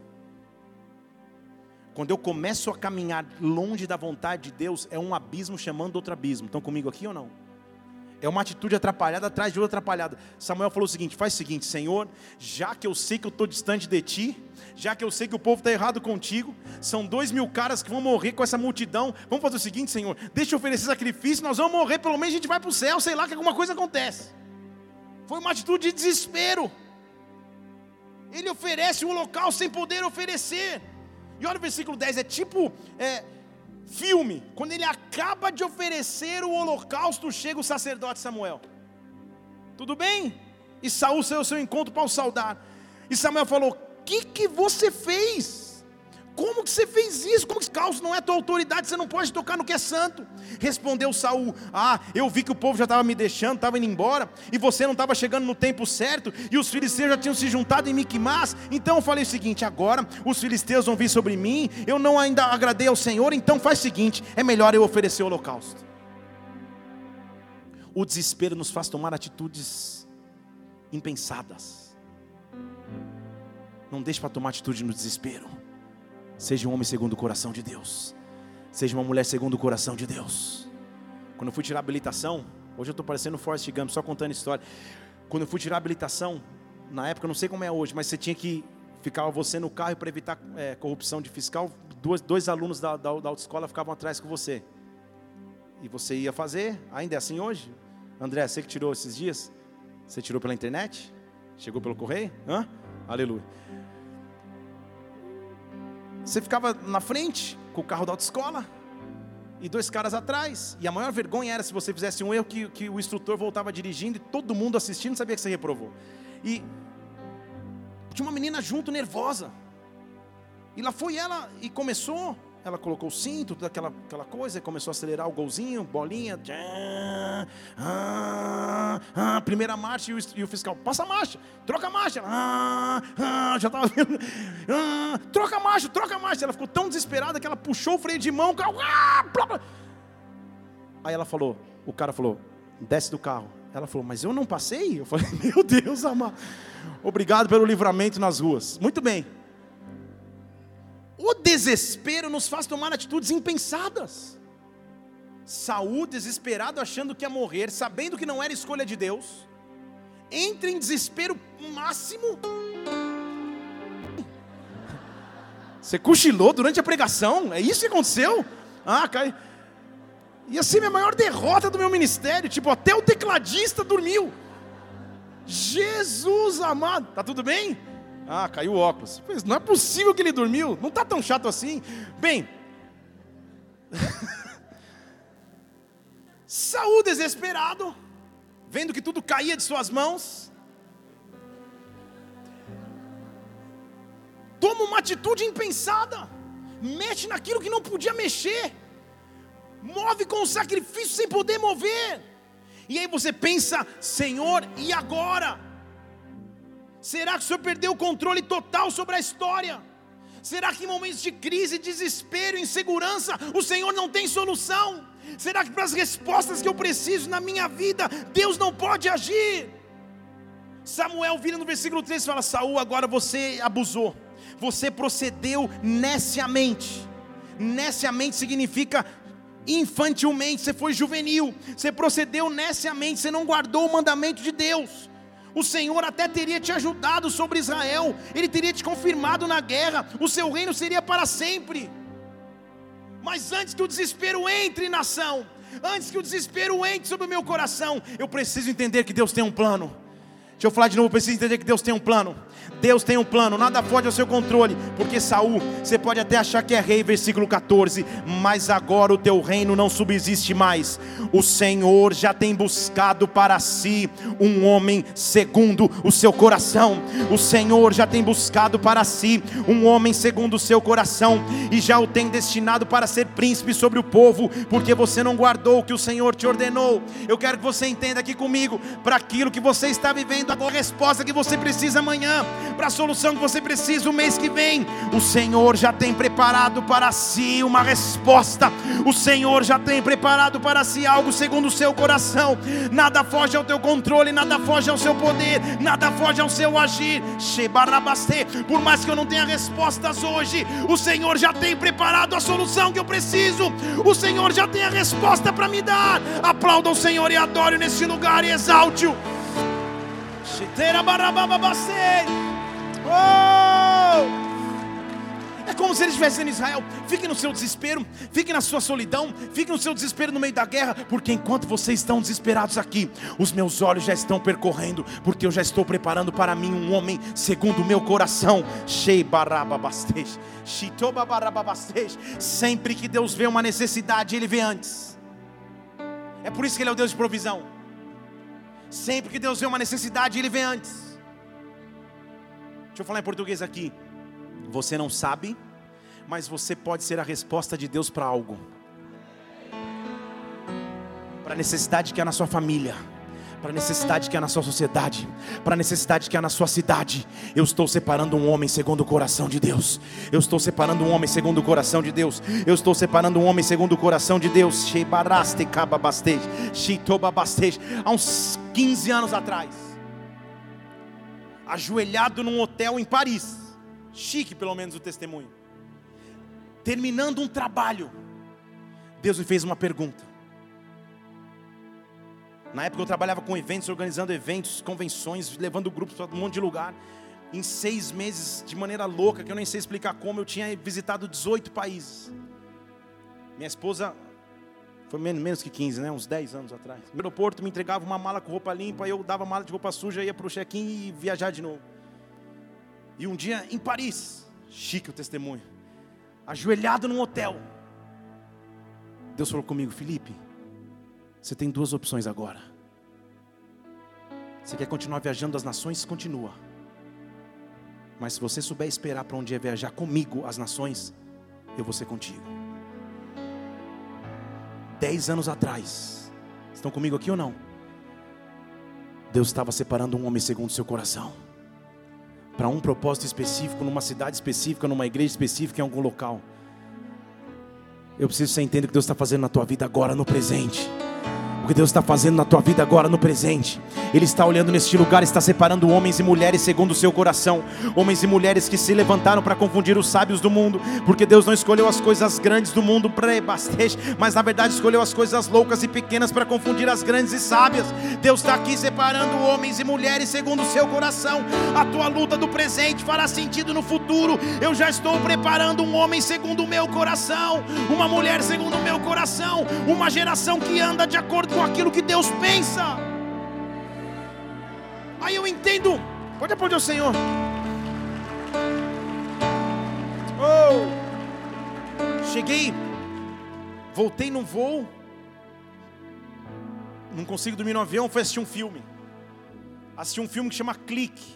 Quando eu começo a caminhar longe da vontade de Deus, é um abismo chamando outro abismo. Estão comigo aqui ou não? É uma atitude atrapalhada atrás de outra atrapalhada. Samuel falou o seguinte: faz o seguinte, Senhor, já que eu sei que eu estou distante de ti, já que eu sei que o povo está errado contigo, são dois mil caras que vão morrer com essa multidão. Vamos fazer o seguinte, Senhor, deixa eu oferecer sacrifício, nós vamos morrer, pelo menos a gente vai para o céu, sei lá que alguma coisa acontece. Foi uma atitude de desespero. Ele oferece o local sem poder oferecer. E olha o versículo 10, é tipo. É, filme, quando ele acaba de oferecer o holocausto, chega o sacerdote Samuel. Tudo bem? E Saul saiu ao seu encontro para o saudar. E Samuel falou: O que, que você fez? Como que você fez isso? Como que caos não é tua autoridade? Você não pode tocar no que é santo. Respondeu Saul: Ah, eu vi que o povo já estava me deixando, estava indo embora, e você não estava chegando no tempo certo, e os filisteus já tinham se juntado em Miquimás. Então eu falei o seguinte: agora os filisteus vão vir sobre mim, eu não ainda agradei ao Senhor, então faz o seguinte: é melhor eu oferecer o holocausto. O desespero nos faz tomar atitudes impensadas. Não deixe para tomar atitude no desespero. Seja um homem segundo o coração de Deus. Seja uma mulher segundo o coração de Deus. Quando eu fui tirar a habilitação, hoje eu estou parecendo Forrest Gump, só contando história. Quando eu fui tirar a habilitação, na época, não sei como é hoje, mas você tinha que ficar você no carro para evitar é, corrupção de fiscal. Dois, dois alunos da, da, da autoescola ficavam atrás com você. E você ia fazer, ainda é assim hoje? André, você que tirou esses dias? Você tirou pela internet? Chegou pelo correio? Hã? Aleluia. Você ficava na frente com o carro da autoescola e dois caras atrás. E a maior vergonha era se você fizesse um erro que, que o instrutor voltava dirigindo e todo mundo assistindo sabia que você reprovou. E tinha uma menina junto, nervosa. E lá foi ela e começou ela colocou o cinto, toda aquela, aquela coisa, começou a acelerar o golzinho, bolinha. Ah, ah, primeira marcha e o, e o, fiscal, passa a marcha, troca a marcha. Ah, ah, já estava vendo. Ah, troca a marcha, troca a marcha. Ela ficou tão desesperada que ela puxou o freio de mão. Ah, blá, blá. Aí ela falou, o cara falou, desce do carro. Ela falou, mas eu não passei? Eu falei, meu Deus amado. Obrigado pelo livramento nas ruas. Muito bem. O desespero nos faz tomar atitudes impensadas. Saul, desesperado, achando que ia morrer, sabendo que não era escolha de Deus, entra em desespero máximo. Você cochilou durante a pregação? É isso que aconteceu? Ah, cai. Ia ser minha maior derrota do meu ministério. Tipo, até o tecladista dormiu. Jesus amado, tá tudo bem? Ah, caiu o óculos. Pois não é possível que ele dormiu. Não está tão chato assim. Bem, Saul desesperado, vendo que tudo caía de suas mãos, toma uma atitude impensada, mexe naquilo que não podia mexer, move com sacrifício sem poder mover. E aí você pensa, Senhor, e agora? Será que o Senhor perdeu o controle total sobre a história? Será que em momentos de crise, desespero, insegurança, o Senhor não tem solução? Será que para as respostas que eu preciso na minha vida, Deus não pode agir? Samuel vira no versículo 3 e fala: Saul, agora você abusou, você procedeu neciamente. Neciamente significa infantilmente, você foi juvenil, você procedeu neciamente, você não guardou o mandamento de Deus. O Senhor até teria te ajudado sobre Israel, Ele teria te confirmado na guerra, o seu reino seria para sempre. Mas antes que o desespero entre, nação, antes que o desespero entre sobre o meu coração, eu preciso entender que Deus tem um plano. Deixa eu falar de novo, eu preciso entender que Deus tem um plano. Deus tem um plano, nada foge ao seu controle, porque Saul, você pode até achar que é rei, versículo 14, mas agora o teu reino não subsiste mais. O Senhor já tem buscado para si um homem segundo o seu coração. O Senhor já tem buscado para si um homem segundo o seu coração e já o tem destinado para ser príncipe sobre o povo, porque você não guardou o que o Senhor te ordenou. Eu quero que você entenda aqui comigo, para aquilo que você está vivendo a resposta que você precisa amanhã para a solução que você precisa o mês que vem. O Senhor já tem preparado para si uma resposta. O Senhor já tem preparado para si algo segundo o seu coração. Nada foge ao teu controle, nada foge ao seu poder, nada foge ao seu agir. Por mais que eu não tenha respostas hoje, o Senhor já tem preparado a solução que eu preciso. O Senhor já tem a resposta para me dar. Aplauda o Senhor e adore nesse lugar e exalte-o. Oh! É como se eles estivessem em Israel. Fique no seu desespero, fique na sua solidão, fique no seu desespero no meio da guerra, porque enquanto vocês estão desesperados aqui, os meus olhos já estão percorrendo, porque eu já estou preparando para mim um homem segundo o meu coração. Sempre que Deus vê uma necessidade, Ele vê antes. É por isso que Ele é o Deus de provisão. Sempre que Deus vê uma necessidade, Ele vem antes. Deixa eu falar em português aqui. Você não sabe, mas você pode ser a resposta de Deus para algo. Para a necessidade que há na sua família para a necessidade que há na sua sociedade, para a necessidade que há na sua cidade. Eu estou separando um homem segundo o coração de Deus. Eu estou separando um homem segundo o coração de Deus. Eu estou separando um homem segundo o coração de Deus. Há uns 15 anos atrás, ajoelhado num hotel em Paris, chique pelo menos o testemunho, terminando um trabalho, Deus me fez uma pergunta. Na época eu trabalhava com eventos, organizando eventos, convenções, levando grupos para um monte de lugar. Em seis meses, de maneira louca, que eu nem sei explicar como, eu tinha visitado 18 países. Minha esposa foi menos que 15, né? Uns 10 anos atrás. No aeroporto me entregava uma mala com roupa limpa, eu dava mala de roupa suja, ia para o check-in e viajar de novo. E um dia em Paris, chique o testemunho, ajoelhado num hotel, Deus falou comigo, Felipe, você tem duas opções agora. Você quer continuar viajando as nações? Continua. Mas se você souber esperar para um dia viajar comigo as nações, eu vou ser contigo. Dez anos atrás, estão comigo aqui ou não? Deus estava separando um homem segundo seu coração para um propósito específico, numa cidade específica, numa igreja específica, em algum local. Eu preciso que você entenda o que Deus está fazendo na tua vida agora, no presente o que Deus está fazendo na tua vida agora no presente. Ele está olhando neste lugar, está separando homens e mulheres segundo o seu coração, homens e mulheres que se levantaram para confundir os sábios do mundo, porque Deus não escolheu as coisas grandes do mundo para bastante, mas na verdade escolheu as coisas loucas e pequenas para confundir as grandes e sábias. Deus está aqui separando homens e mulheres segundo o seu coração. A tua luta do presente fará sentido no futuro. Eu já estou preparando um homem segundo o meu coração, uma mulher segundo o meu coração, uma geração que anda de acordo com aquilo que Deus pensa. Aí eu entendo. Pode aplaudir o Senhor. Oh. Cheguei, voltei no voo. Não consigo dormir no avião, fui assistir um filme. Assisti um filme que chama Clique.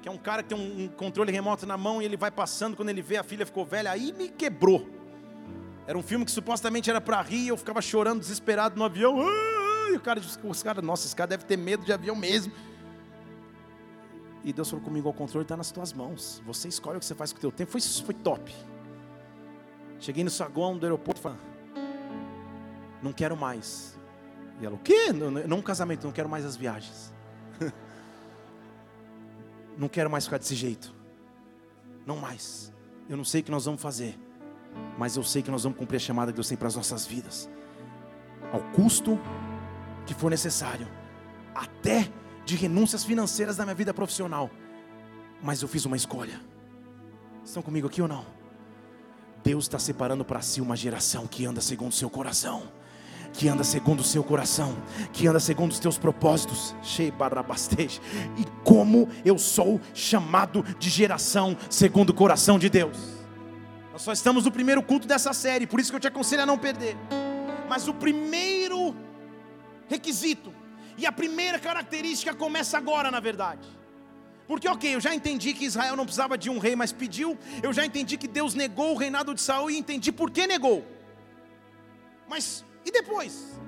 que é um cara que tem um controle remoto na mão e ele vai passando, quando ele vê a filha ficou velha, aí me quebrou. Era um filme que supostamente era para rir, eu ficava chorando desesperado no avião. E o cara, os caras, nossa, esse cara deve ter medo de avião mesmo. E Deus falou comigo: o controle está nas tuas mãos. Você escolhe o que você faz com o teu tempo. Foi, foi top. Cheguei no saguão do aeroporto e falei: Não quero mais. E ela: O quê? Não, não um casamento, não quero mais as viagens. não quero mais ficar desse jeito. Não mais. Eu não sei o que nós vamos fazer. Mas eu sei que nós vamos cumprir a chamada que Deus tem para as nossas vidas. Ao custo que for necessário. Até de renúncias financeiras na minha vida profissional. Mas eu fiz uma escolha. Estão comigo aqui ou não? Deus está separando para si uma geração que anda segundo o seu coração que anda segundo o seu coração, que anda segundo os teus propósitos. E como eu sou chamado de geração segundo o coração de Deus. Nós só estamos no primeiro culto dessa série, por isso que eu te aconselho a não perder. Mas o primeiro requisito e a primeira característica começa agora, na verdade. Porque, ok, eu já entendi que Israel não precisava de um rei, mas pediu. Eu já entendi que Deus negou o reinado de Saul e entendi por que negou. Mas e depois?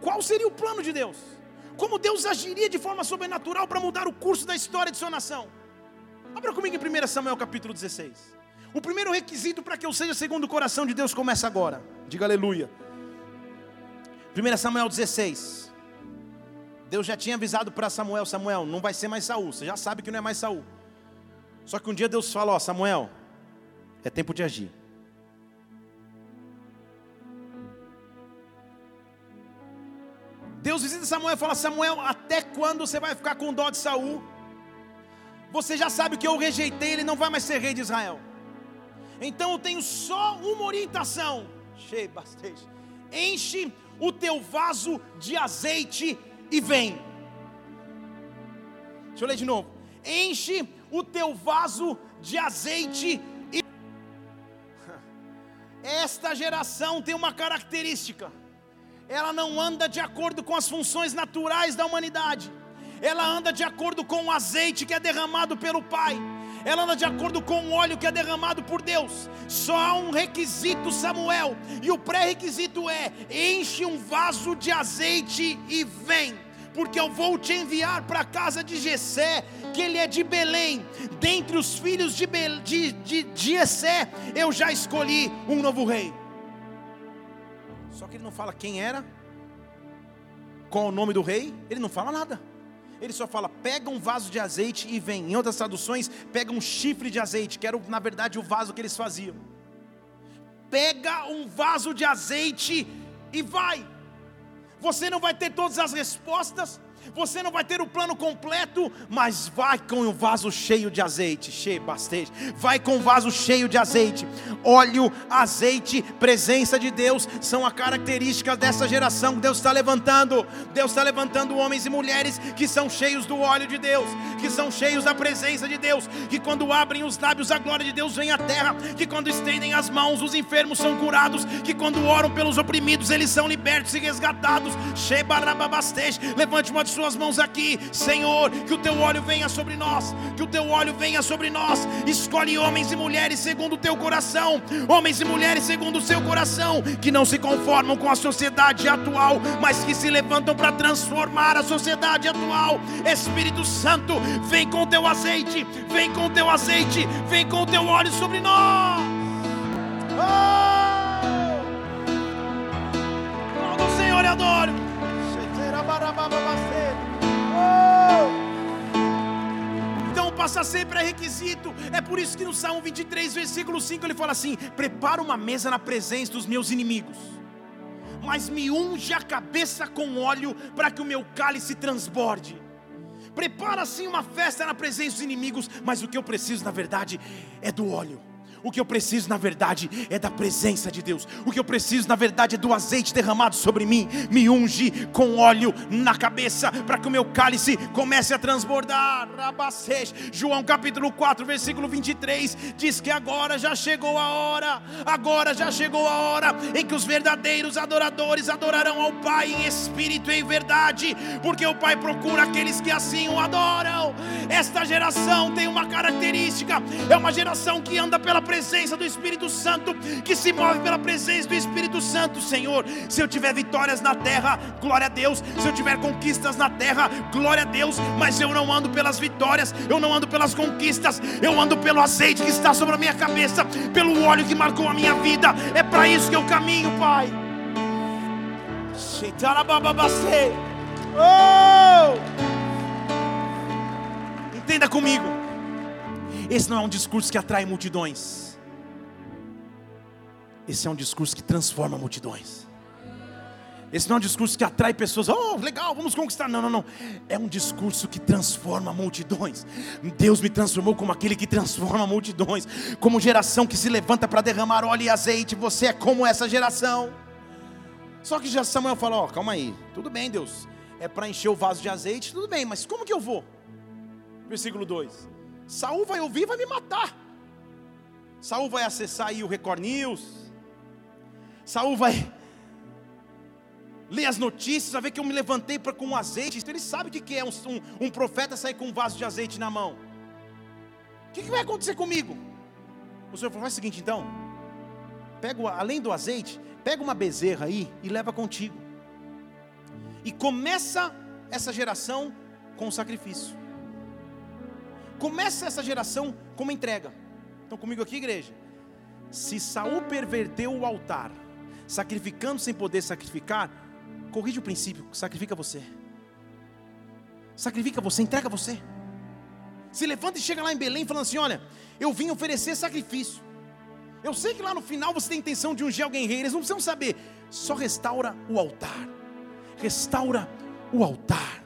Qual seria o plano de Deus? Como Deus agiria de forma sobrenatural para mudar o curso da história de sua nação? Abra comigo em 1 Samuel capítulo 16. O primeiro requisito para que eu seja segundo o coração de Deus começa agora. Diga aleluia. 1 Samuel 16. Deus já tinha avisado para Samuel, Samuel, não vai ser mais Saul. Você já sabe que não é mais Saul. Só que um dia Deus fala, ó, Samuel, é tempo de agir. Deus visita Samuel e fala: Samuel, até quando você vai ficar com dó de Saul? Você já sabe que eu rejeitei, ele não vai mais ser rei de Israel. Então eu tenho só uma orientação. Enche o teu vaso de azeite e vem. Deixa eu ler de novo. Enche o teu vaso de azeite e. Esta geração tem uma característica ela não anda de acordo com as funções naturais da humanidade, ela anda de acordo com o azeite que é derramado pelo Pai, ela anda de acordo com o óleo que é derramado por Deus. Só há um requisito, Samuel, e o pré-requisito é: enche um vaso de azeite e vem porque eu vou te enviar para a casa de Jessé, que ele é de Belém. Dentre os filhos de, Be de, de, de Jessé, eu já escolhi um novo rei. Só que ele não fala quem era, qual o nome do rei, ele não fala nada. Ele só fala: pega um vaso de azeite e vem. Em outras traduções, pega um chifre de azeite, que era na verdade o vaso que eles faziam. Pega um vaso de azeite e vai. Você não vai ter todas as respostas, você não vai ter o plano completo, mas vai com o vaso cheio de azeite, cheio bastante. Vai com o vaso cheio de azeite. Óleo, azeite, presença de Deus são a característica dessa geração que Deus está levantando. Deus está levantando homens e mulheres que são cheios do óleo de Deus, que são cheios da presença de Deus, que quando abrem os lábios a glória de Deus vem à terra, que quando estendem as mãos os enfermos são curados, que quando oram pelos oprimidos eles são libertos e resgatados. Levante uma suas mãos aqui, Senhor, que o teu óleo venha sobre nós, que o teu óleo venha sobre nós. Escolhe homens e mulheres segundo o teu coração, homens e mulheres segundo o seu coração, que não se conformam com a sociedade atual, mas que se levantam para transformar a sociedade atual. Espírito Santo, vem com o teu azeite, vem com o teu azeite, vem com o teu óleo sobre nós. Oh, Senhor, eu adoro. Então passa sempre é requisito. É por isso que no Salmo 23, versículo 5, ele fala assim: Prepara uma mesa na presença dos meus inimigos, mas me unge a cabeça com óleo para que o meu cálice transborde. Prepara assim uma festa na presença dos inimigos, mas o que eu preciso, na verdade, é do óleo. O que eu preciso, na verdade, é da presença de Deus. O que eu preciso, na verdade, é do azeite derramado sobre mim. Me unge com óleo na cabeça, para que o meu cálice comece a transbordar. João capítulo 4, versículo 23 diz que agora já chegou a hora, agora já chegou a hora em que os verdadeiros adoradores adorarão ao Pai em espírito e em verdade, porque o Pai procura aqueles que assim o adoram. Esta geração tem uma característica: é uma geração que anda pela presença do Espírito Santo, que se move pela presença do Espírito Santo, Senhor. Se eu tiver vitórias na terra, glória a Deus. Se eu tiver conquistas na terra, glória a Deus. Mas eu não ando pelas vitórias, eu não ando pelas conquistas, eu ando pelo azeite que está sobre a minha cabeça, pelo óleo que marcou a minha vida. É para isso que eu caminho, Pai. Oh! Entenda comigo. Esse não é um discurso que atrai multidões. Esse é um discurso que transforma multidões. Esse não é um discurso que atrai pessoas, oh, legal, vamos conquistar. Não, não, não. É um discurso que transforma multidões. Deus me transformou como aquele que transforma multidões, como geração que se levanta para derramar óleo e azeite. Você é como essa geração. Só que já Samuel fala: Ó, oh, calma aí, tudo bem, Deus, é para encher o vaso de azeite, tudo bem, mas como que eu vou? Versículo 2: Saul vai ouvir, vai me matar. Saul vai acessar aí o Record News. Saul vai ler as notícias, vai ver que eu me levantei para com um azeite. Então ele sabe o que é um, um, um, profeta sair com um vaso de azeite na mão. O que, que vai acontecer comigo? O Senhor falou: faz o seguinte então. Pega, além do azeite, pega uma bezerra aí e leva contigo. E começa essa geração com sacrifício. Começa essa geração com uma entrega. Estão comigo aqui, igreja? Se Saul perverteu o altar, sacrificando sem poder sacrificar, corrige o princípio, sacrifica você. Sacrifica você, entrega você. Se levanta e chega lá em Belém falando assim: olha, eu vim oferecer sacrifício. Eu sei que lá no final você tem intenção de ungir alguém rei, eles não precisam saber. Só restaura o altar. Restaura o altar.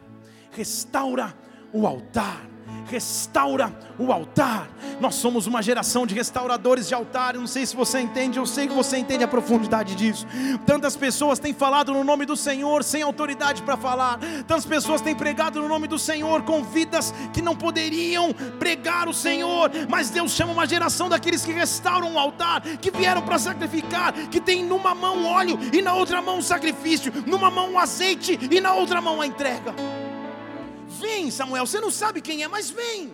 Restaura o altar restaura o altar. Nós somos uma geração de restauradores de altar. Eu não sei se você entende, eu sei que você entende a profundidade disso. Tantas pessoas têm falado no nome do Senhor sem autoridade para falar. Tantas pessoas têm pregado no nome do Senhor com vidas que não poderiam pregar o Senhor. Mas Deus chama uma geração daqueles que restauram o altar, que vieram para sacrificar, que tem numa mão óleo e na outra mão o sacrifício, numa mão o azeite e na outra mão a entrega. Vem, Samuel, você não sabe quem é, mas vem.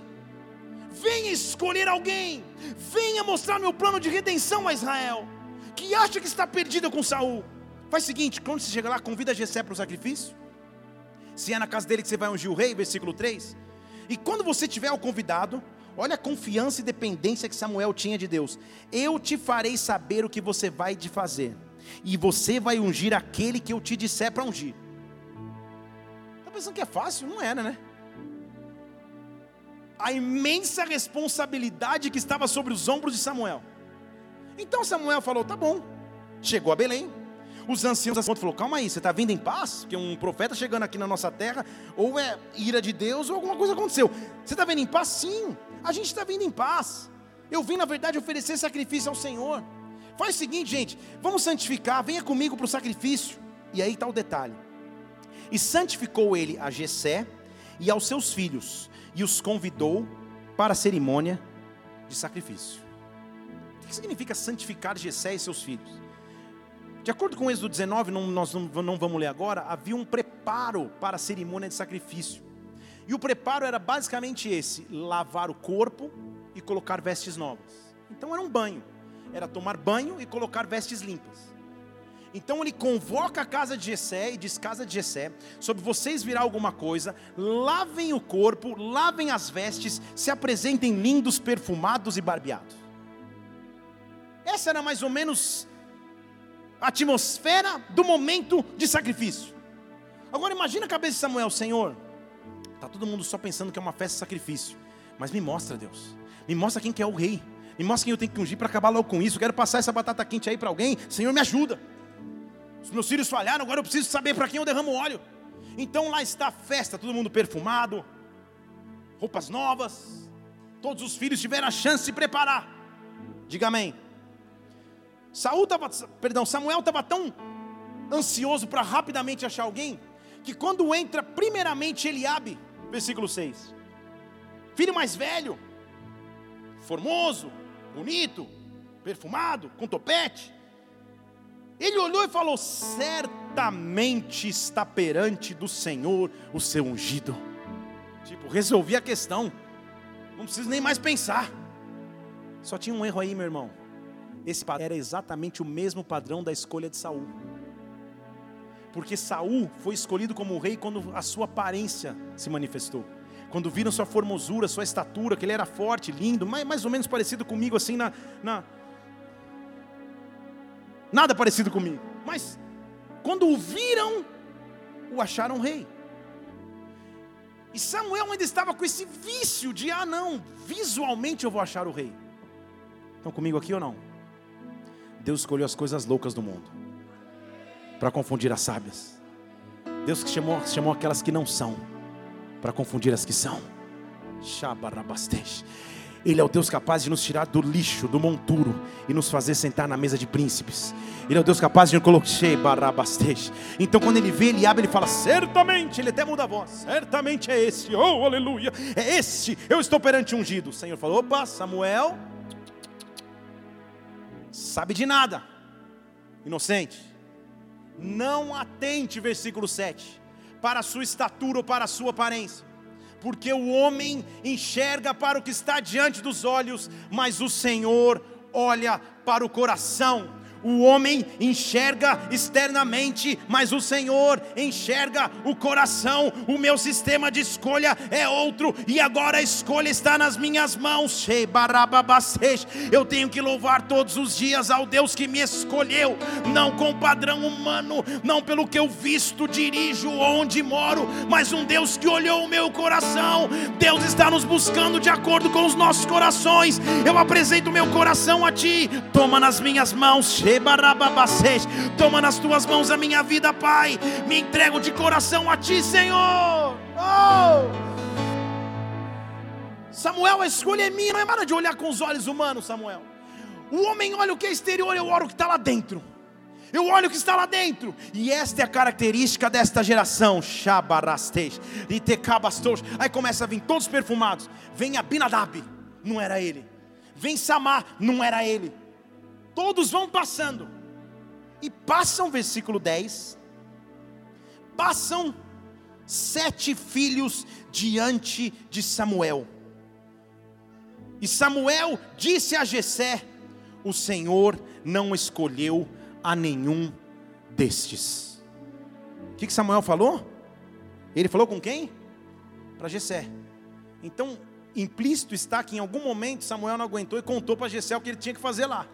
Venha escolher alguém. Venha mostrar meu plano de redenção a Israel. Que acha que está perdida com Saul. Faz o seguinte: quando você chega lá, convida Jessé para o sacrifício. Se é na casa dele que você vai ungir o rei, versículo 3. E quando você tiver o convidado, olha a confiança e dependência que Samuel tinha de Deus. Eu te farei saber o que você vai de fazer. E você vai ungir aquele que eu te disser para ungir pensando que é fácil? Não era, né? A imensa responsabilidade que estava sobre os ombros de Samuel. Então Samuel falou: tá bom. Chegou a Belém. Os anciãos da falou: calma aí, você está vindo em paz? Porque um profeta chegando aqui na nossa terra, ou é ira de Deus, ou alguma coisa aconteceu. Você está vindo em paz? Sim, a gente está vindo em paz. Eu vim, na verdade, oferecer sacrifício ao Senhor. Faz o seguinte, gente, vamos santificar, venha comigo para o sacrifício. E aí está o detalhe. E santificou ele a Jessé e aos seus filhos, e os convidou para a cerimônia de sacrifício. O que significa santificar Jessé e seus filhos? De acordo com Êxodo 19, não, nós não, não vamos ler agora, havia um preparo para a cerimônia de sacrifício. E o preparo era basicamente esse: lavar o corpo e colocar vestes novas. Então era um banho, era tomar banho e colocar vestes limpas. Então ele convoca a casa de Jessé e diz: Casa de Jessé, sobre vocês virá alguma coisa, lavem o corpo, lavem as vestes, se apresentem lindos, perfumados e barbeados. Essa era mais ou menos a atmosfera do momento de sacrifício. Agora imagina a cabeça de Samuel, Senhor. Tá todo mundo só pensando que é uma festa de sacrifício, mas me mostra, Deus. Me mostra quem que é o rei. Me mostra quem eu tenho que ungir para acabar logo com isso. Quero passar essa batata quente aí para alguém. Senhor, me ajuda. Os meus filhos falharam, agora eu preciso saber para quem eu derramo óleo. Então lá está a festa, todo mundo perfumado, roupas novas. Todos os filhos tiveram a chance de se preparar. Diga amém. Saul tava, perdão, Samuel estava tão ansioso para rapidamente achar alguém, que quando entra primeiramente Eliabe, versículo 6. Filho mais velho, formoso, bonito, perfumado, com topete, ele olhou e falou: Certamente está perante do Senhor o seu ungido. Tipo, resolvi a questão. Não preciso nem mais pensar. Só tinha um erro aí, meu irmão. Esse era exatamente o mesmo padrão da escolha de Saul. Porque Saul foi escolhido como rei quando a sua aparência se manifestou. Quando viram sua formosura, sua estatura, que ele era forte, lindo, mais, mais ou menos parecido comigo, assim, na, na. Nada parecido comigo. Mas quando o viram, o acharam rei. E Samuel ainda estava com esse vício de, ah, não, visualmente eu vou achar o rei. Estão comigo aqui ou não? Deus escolheu as coisas loucas do mundo para confundir as sábias. Deus que chamou, chamou aquelas que não são para confundir as que são. Ele é o Deus capaz de nos tirar do lixo, do monturo e nos fazer sentar na mesa de príncipes. Ele é o Deus capaz de colocar. Então, quando ele vê, ele abre, ele fala: Certamente, ele até muda a voz. Certamente é esse, oh aleluia, é esse. Eu estou perante ungido. O Senhor falou: Opa, Samuel, sabe de nada, inocente. Não atente, versículo 7, para a sua estatura ou para a sua aparência porque o homem enxerga para o que está diante dos olhos, mas o Senhor olha para o coração. O homem enxerga externamente, mas o Senhor enxerga o coração. O meu sistema de escolha é outro, e agora a escolha está nas minhas mãos. Eu tenho que louvar todos os dias ao Deus que me escolheu, não com padrão humano, não pelo que eu visto, dirijo, onde moro, mas um Deus que olhou o meu coração. Deus está nos buscando de acordo com os nossos corações. Eu apresento o meu coração a Ti, toma nas minhas mãos. Toma nas tuas mãos a minha vida, Pai. Me entrego de coração a Ti, Senhor. Oh! Samuel, a escolha é minha, não é nada de olhar com os olhos humanos, Samuel. O homem olha o que é exterior, eu olho o que está lá dentro. Eu olho o que está lá dentro, e esta é a característica desta geração. Aí começa a vir todos perfumados. Vem Abinadab, não era ele. Vem Samar, não era ele. Todos vão passando. E passam, versículo 10. Passam sete filhos diante de Samuel. E Samuel disse a Jessé: O Senhor não escolheu a nenhum destes. O que, que Samuel falou? Ele falou com quem? Para Jessé. Então, implícito está que em algum momento Samuel não aguentou e contou para Jessé o que ele tinha que fazer lá.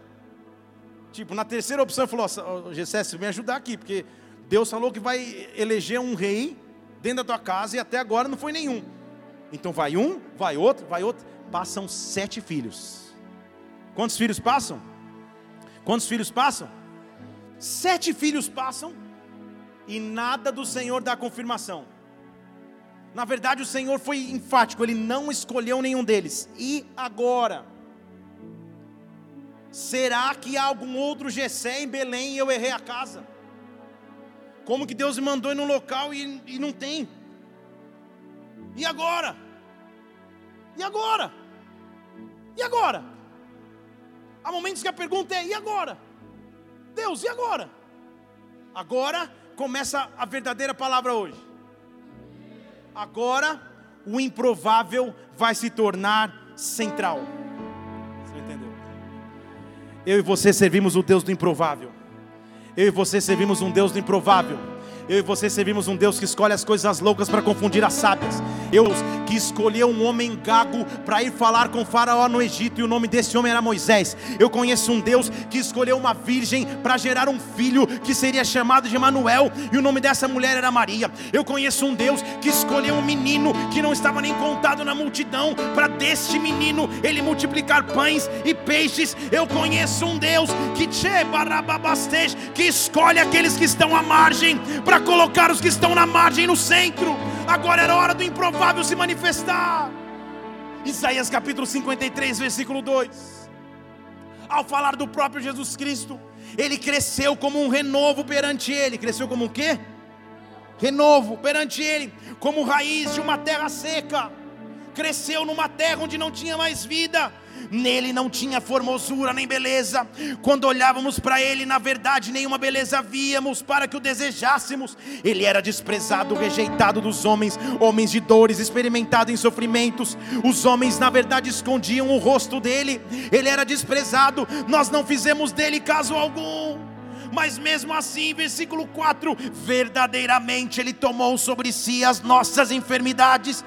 Tipo, na terceira opção ele falou, Gessé, você me ajudar aqui, porque Deus falou que vai eleger um rei dentro da tua casa e até agora não foi nenhum. Então vai um, vai outro, vai outro. Passam sete filhos. Quantos filhos passam? Quantos filhos passam? Sete filhos passam e nada do Senhor dá confirmação. Na verdade, o Senhor foi enfático, ele não escolheu nenhum deles. E agora? Será que há algum outro Gessé em Belém e eu errei a casa? Como que Deus me mandou ir no local e, e não tem? E agora? E agora? E agora? Há momentos que a pergunta é: e agora? Deus, e agora? Agora começa a verdadeira palavra hoje. Agora o improvável vai se tornar central. Eu e você servimos o Deus do improvável. Eu e você servimos um Deus do improvável. Eu e você servimos um Deus que escolhe as coisas loucas para confundir as sábias. Eu que escolheu um homem gago para ir falar com Faraó no Egito, e o nome desse homem era Moisés. Eu conheço um Deus que escolheu uma virgem para gerar um filho que seria chamado de Emanuel, e o nome dessa mulher era Maria. Eu conheço um Deus que escolheu um menino que não estava nem contado na multidão, para deste menino ele multiplicar pães e peixes. Eu conheço um Deus que que escolhe aqueles que estão à margem para colocar os que estão na margem no centro. Agora era hora do improvável se manifestar. Isaías capítulo 53, versículo 2. Ao falar do próprio Jesus Cristo, ele cresceu como um renovo perante ele. Cresceu como o quê? Renovo perante ele, como raiz de uma terra seca cresceu numa terra onde não tinha mais vida. Nele não tinha formosura nem beleza. Quando olhávamos para ele, na verdade, nenhuma beleza víamos para que o desejássemos. Ele era desprezado, rejeitado dos homens, homens de dores, experimentado em sofrimentos. Os homens, na verdade, escondiam o rosto dele. Ele era desprezado. Nós não fizemos dele caso algum mas mesmo assim, versículo 4: verdadeiramente Ele tomou sobre si as nossas enfermidades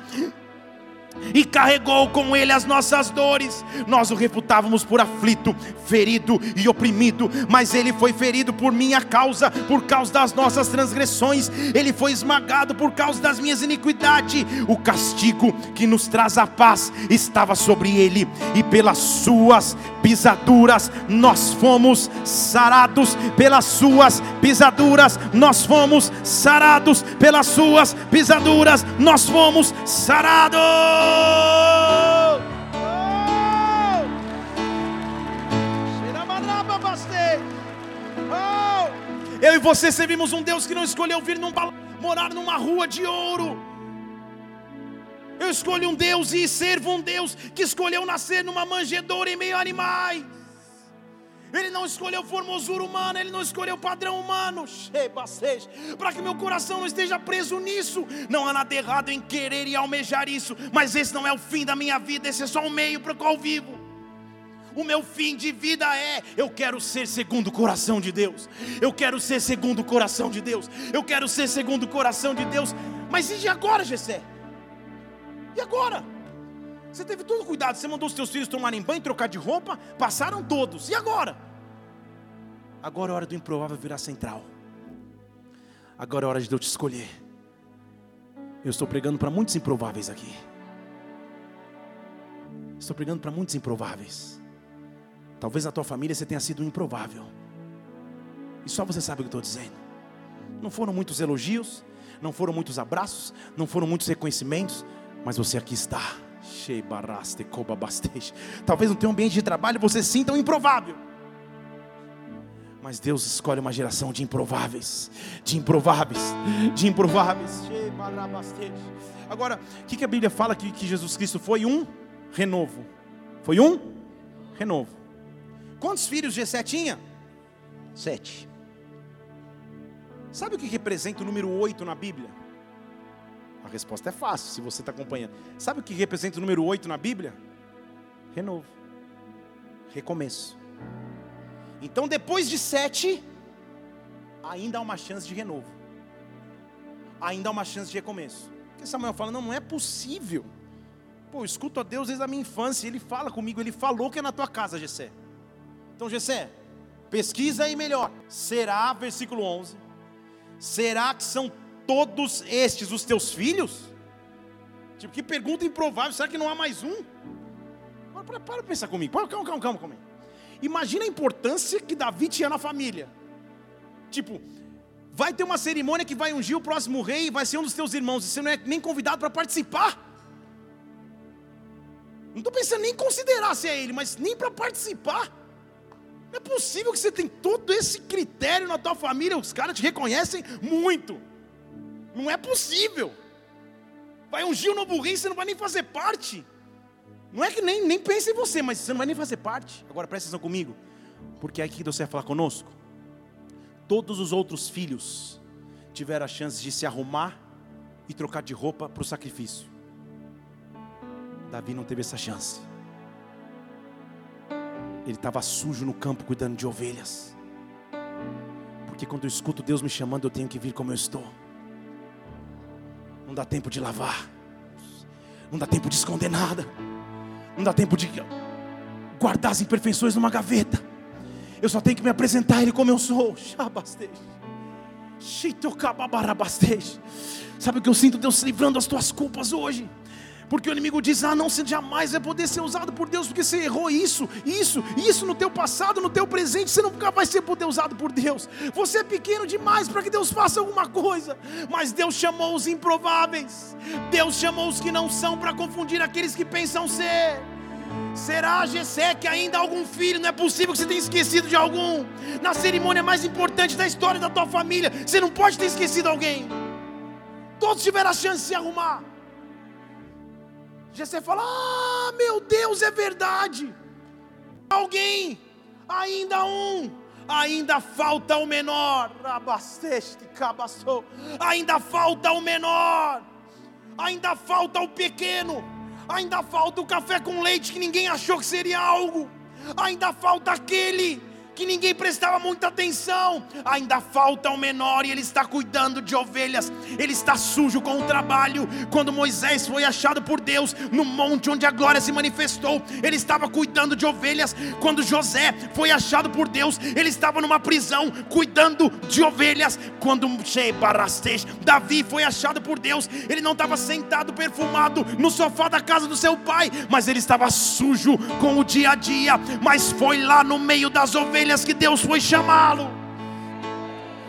e carregou com ele as nossas dores. Nós o reputávamos por aflito, ferido e oprimido, mas ele foi ferido por minha causa, por causa das nossas transgressões, ele foi esmagado por causa das minhas iniquidades. O castigo que nos traz a paz estava sobre ele, e pelas suas pisaduras nós fomos sarados, pelas suas pisaduras nós fomos sarados, pelas suas pisaduras nós fomos sarados. Eu e você servimos um Deus que não escolheu vir num, morar numa rua de ouro. Eu escolho um Deus e servo um Deus que escolheu nascer numa manjedoura em meio a animais. Ele não escolheu formosura humana, Ele não escolheu padrão humano. Para que meu coração não esteja preso nisso. Não há nada errado em querer e almejar isso, mas esse não é o fim da minha vida, esse é só um meio para o qual vivo. O meu fim de vida é: eu quero ser segundo o coração de Deus. Eu quero ser segundo o coração de Deus. Eu quero ser segundo o coração de Deus. Mas e agora, Gessé? E agora? Você teve todo cuidado, você mandou os seus filhos tomarem banho, trocar de roupa, passaram todos. E agora? Agora é hora do improvável virar central. Agora é hora de Deus te escolher. Eu estou pregando para muitos improváveis aqui. Estou pregando para muitos improváveis. Talvez na tua família você tenha sido um improvável. E só você sabe o que eu estou dizendo. Não foram muitos elogios, não foram muitos abraços, não foram muitos reconhecimentos, mas você aqui está. Talvez no teu ambiente de trabalho você sinta um improvável. Mas Deus escolhe uma geração de improváveis, de improváveis, de improváveis. Agora, o que, a Bíblia fala que, que Jesus Cristo foi um renovo? Foi um renovo. Quantos filhos Gessé tinha? Sete. Sabe o que representa o número oito na Bíblia? A resposta é fácil, se você está acompanhando. Sabe o que representa o número 8 na Bíblia? Renovo. Recomeço. Então, depois de sete, ainda há uma chance de renovo. Ainda há uma chance de recomeço. Porque Samuel fala: não, não é possível. Pô, eu escuto a Deus desde a minha infância. Ele fala comigo, ele falou que é na tua casa, Gessé. Então, Gessé, pesquisa aí melhor. Será, versículo 11, será que são todos estes os teus filhos? Tipo, que pergunta improvável, será que não há mais um? Para, para, para pensar comigo, calma, calma, calma, calma. Imagina a importância que Davi tinha na família. Tipo, vai ter uma cerimônia que vai ungir o próximo rei e vai ser um dos teus irmãos, e você não é nem convidado para participar. Não estou pensando nem em considerar se é ele, mas nem para participar. Não é possível que você tenha todo esse critério na tua família, os caras te reconhecem muito. Não é possível. Vai ungir o novo rei, você não vai nem fazer parte. Não é que nem, nem pense em você, mas você não vai nem fazer parte. Agora presta atenção comigo. Porque é aqui que Deus vai falar conosco. Todos os outros filhos tiveram a chance de se arrumar e trocar de roupa para o sacrifício. Davi não teve essa chance. Ele estava sujo no campo cuidando de ovelhas. Porque quando eu escuto Deus me chamando, eu tenho que vir como eu estou. Não dá tempo de lavar. Não dá tempo de esconder nada. Não dá tempo de guardar as imperfeições numa gaveta. Eu só tenho que me apresentar a Ele como eu sou. Sabe o que eu sinto Deus livrando das tuas culpas hoje? Porque o inimigo diz: Ah, não, você jamais vai poder ser usado por Deus, porque você errou isso, isso, isso no teu passado, no teu presente, você nunca vai ser poder usado por Deus. Você é pequeno demais para que Deus faça alguma coisa. Mas Deus chamou os improváveis, Deus chamou os que não são para confundir aqueles que pensam ser. Será, Gessé, que ainda há algum filho? Não é possível que você tenha esquecido de algum. Na cerimônia mais importante da história da tua família, você não pode ter esquecido alguém. Todos tiveram a chance de se arrumar. Jessé fala: Ah, meu Deus, é verdade. Alguém, ainda um, ainda falta o menor. Abasteste, cabaçou. Ainda falta o menor. Ainda falta o pequeno. Ainda falta o café com leite que ninguém achou que seria algo. Ainda falta aquele que ninguém prestava muita atenção. Ainda falta o menor e ele está cuidando de ovelhas. Ele está sujo com o trabalho. Quando Moisés foi achado por Deus no monte onde a glória se manifestou, ele estava cuidando de ovelhas. Quando José foi achado por Deus, ele estava numa prisão cuidando de ovelhas. Quando Davi foi achado por Deus, ele não estava sentado perfumado no sofá da casa do seu pai, mas ele estava sujo com o dia a dia. Mas foi lá no meio das ovelhas ovelhas que Deus foi chamá-lo.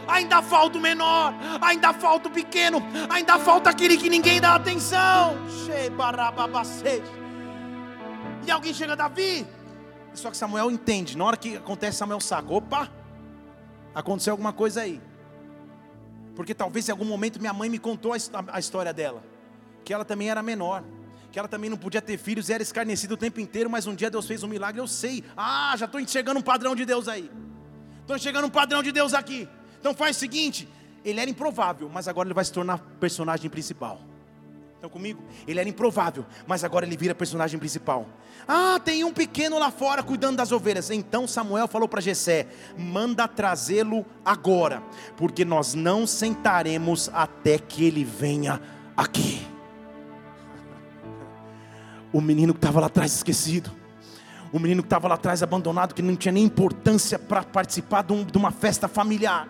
Ainda falta o menor, ainda falta o pequeno, ainda falta aquele que ninguém dá atenção. E alguém chega, Davi. Só que Samuel entende, na hora que acontece, Samuel saca: opa, aconteceu alguma coisa aí. Porque talvez em algum momento minha mãe me contou a história dela, que ela também era menor que ela também não podia ter filhos e era escarnecida o tempo inteiro, mas um dia Deus fez um milagre, eu sei. Ah, já estou enxergando um padrão de Deus aí. Estou enxergando um padrão de Deus aqui. Então faz o seguinte: ele era improvável, mas agora ele vai se tornar personagem principal. Estão comigo? Ele era improvável, mas agora ele vira personagem principal. Ah, tem um pequeno lá fora cuidando das ovelhas. Então Samuel falou para Jessé: manda trazê-lo agora, porque nós não sentaremos até que ele venha aqui o menino que estava lá atrás esquecido, o menino que estava lá atrás abandonado, que não tinha nem importância para participar de, um, de uma festa familiar,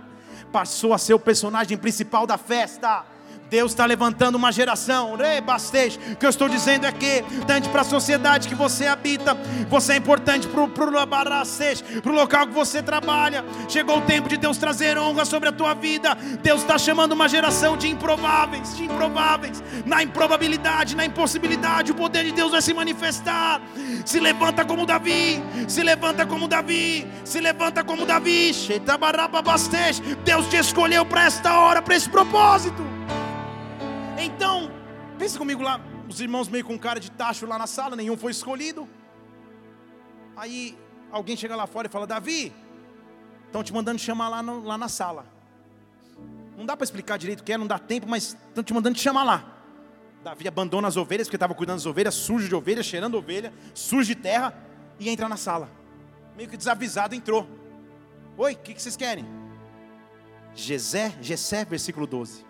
passou a ser o personagem principal da festa. Deus está levantando uma geração. O que eu estou dizendo é que é importante para a sociedade que você habita, você é importante para o local que você trabalha. Chegou o tempo de Deus trazer honra sobre a tua vida. Deus está chamando uma geração de improváveis, de improváveis. Na improbabilidade, na impossibilidade, o poder de Deus vai se manifestar. Se levanta como Davi, se levanta como Davi, se levanta como Davi. Deus te escolheu para esta hora, para esse propósito. Então, pensa comigo lá, os irmãos meio com cara de tacho lá na sala, nenhum foi escolhido. Aí alguém chega lá fora e fala: Davi, estão te mandando chamar lá, no, lá na sala. Não dá para explicar direito o que é, não dá tempo, mas estão te mandando te chamar lá. Davi abandona as ovelhas, porque estava cuidando das ovelhas, sujo de ovelha, cheirando ovelha, sujo de terra, e entra na sala. Meio que desavisado entrou. Oi, o que, que vocês querem? Gesé, Gesé, versículo 12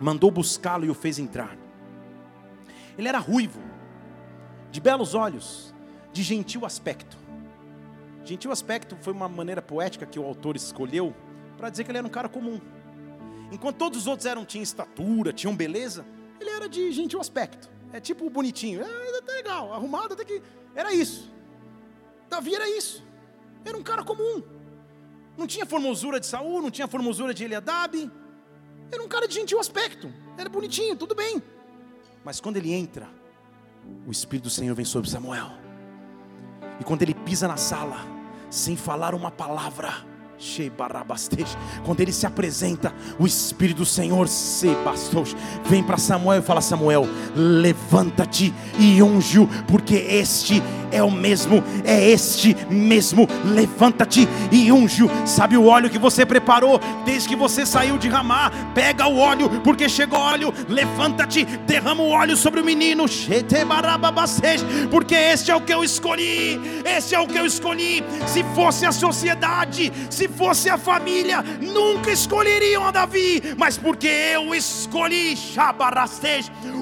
mandou buscá-lo e o fez entrar. Ele era ruivo, de belos olhos, de gentil aspecto. Gentil aspecto foi uma maneira poética que o autor escolheu para dizer que ele era um cara comum. Enquanto todos os outros eram tinham estatura, tinham beleza, ele era de gentil aspecto. É tipo bonitinho, é, tá legal, arrumado até que era isso. Davi era isso. Era um cara comum. Não tinha formosura de Saul, não tinha formosura de Eliadab, era um cara de gentil aspecto, era bonitinho, tudo bem. Mas quando ele entra, o Espírito do Senhor vem sobre Samuel. E quando ele pisa na sala, sem falar uma palavra, quando ele se apresenta, o Espírito do Senhor se bastou. Vem para Samuel e fala: Samuel, levanta-te e unge porque este é o mesmo, é este mesmo. Levanta-te e unge Sabe o óleo que você preparou desde que você saiu de Ramá? Pega o óleo, porque chegou óleo. Levanta-te, derrama o óleo sobre o menino. Porque este é o que eu escolhi. Este é o que eu escolhi. Se fosse a sociedade, se fosse a família, nunca escolheriam a Davi, mas porque eu escolhi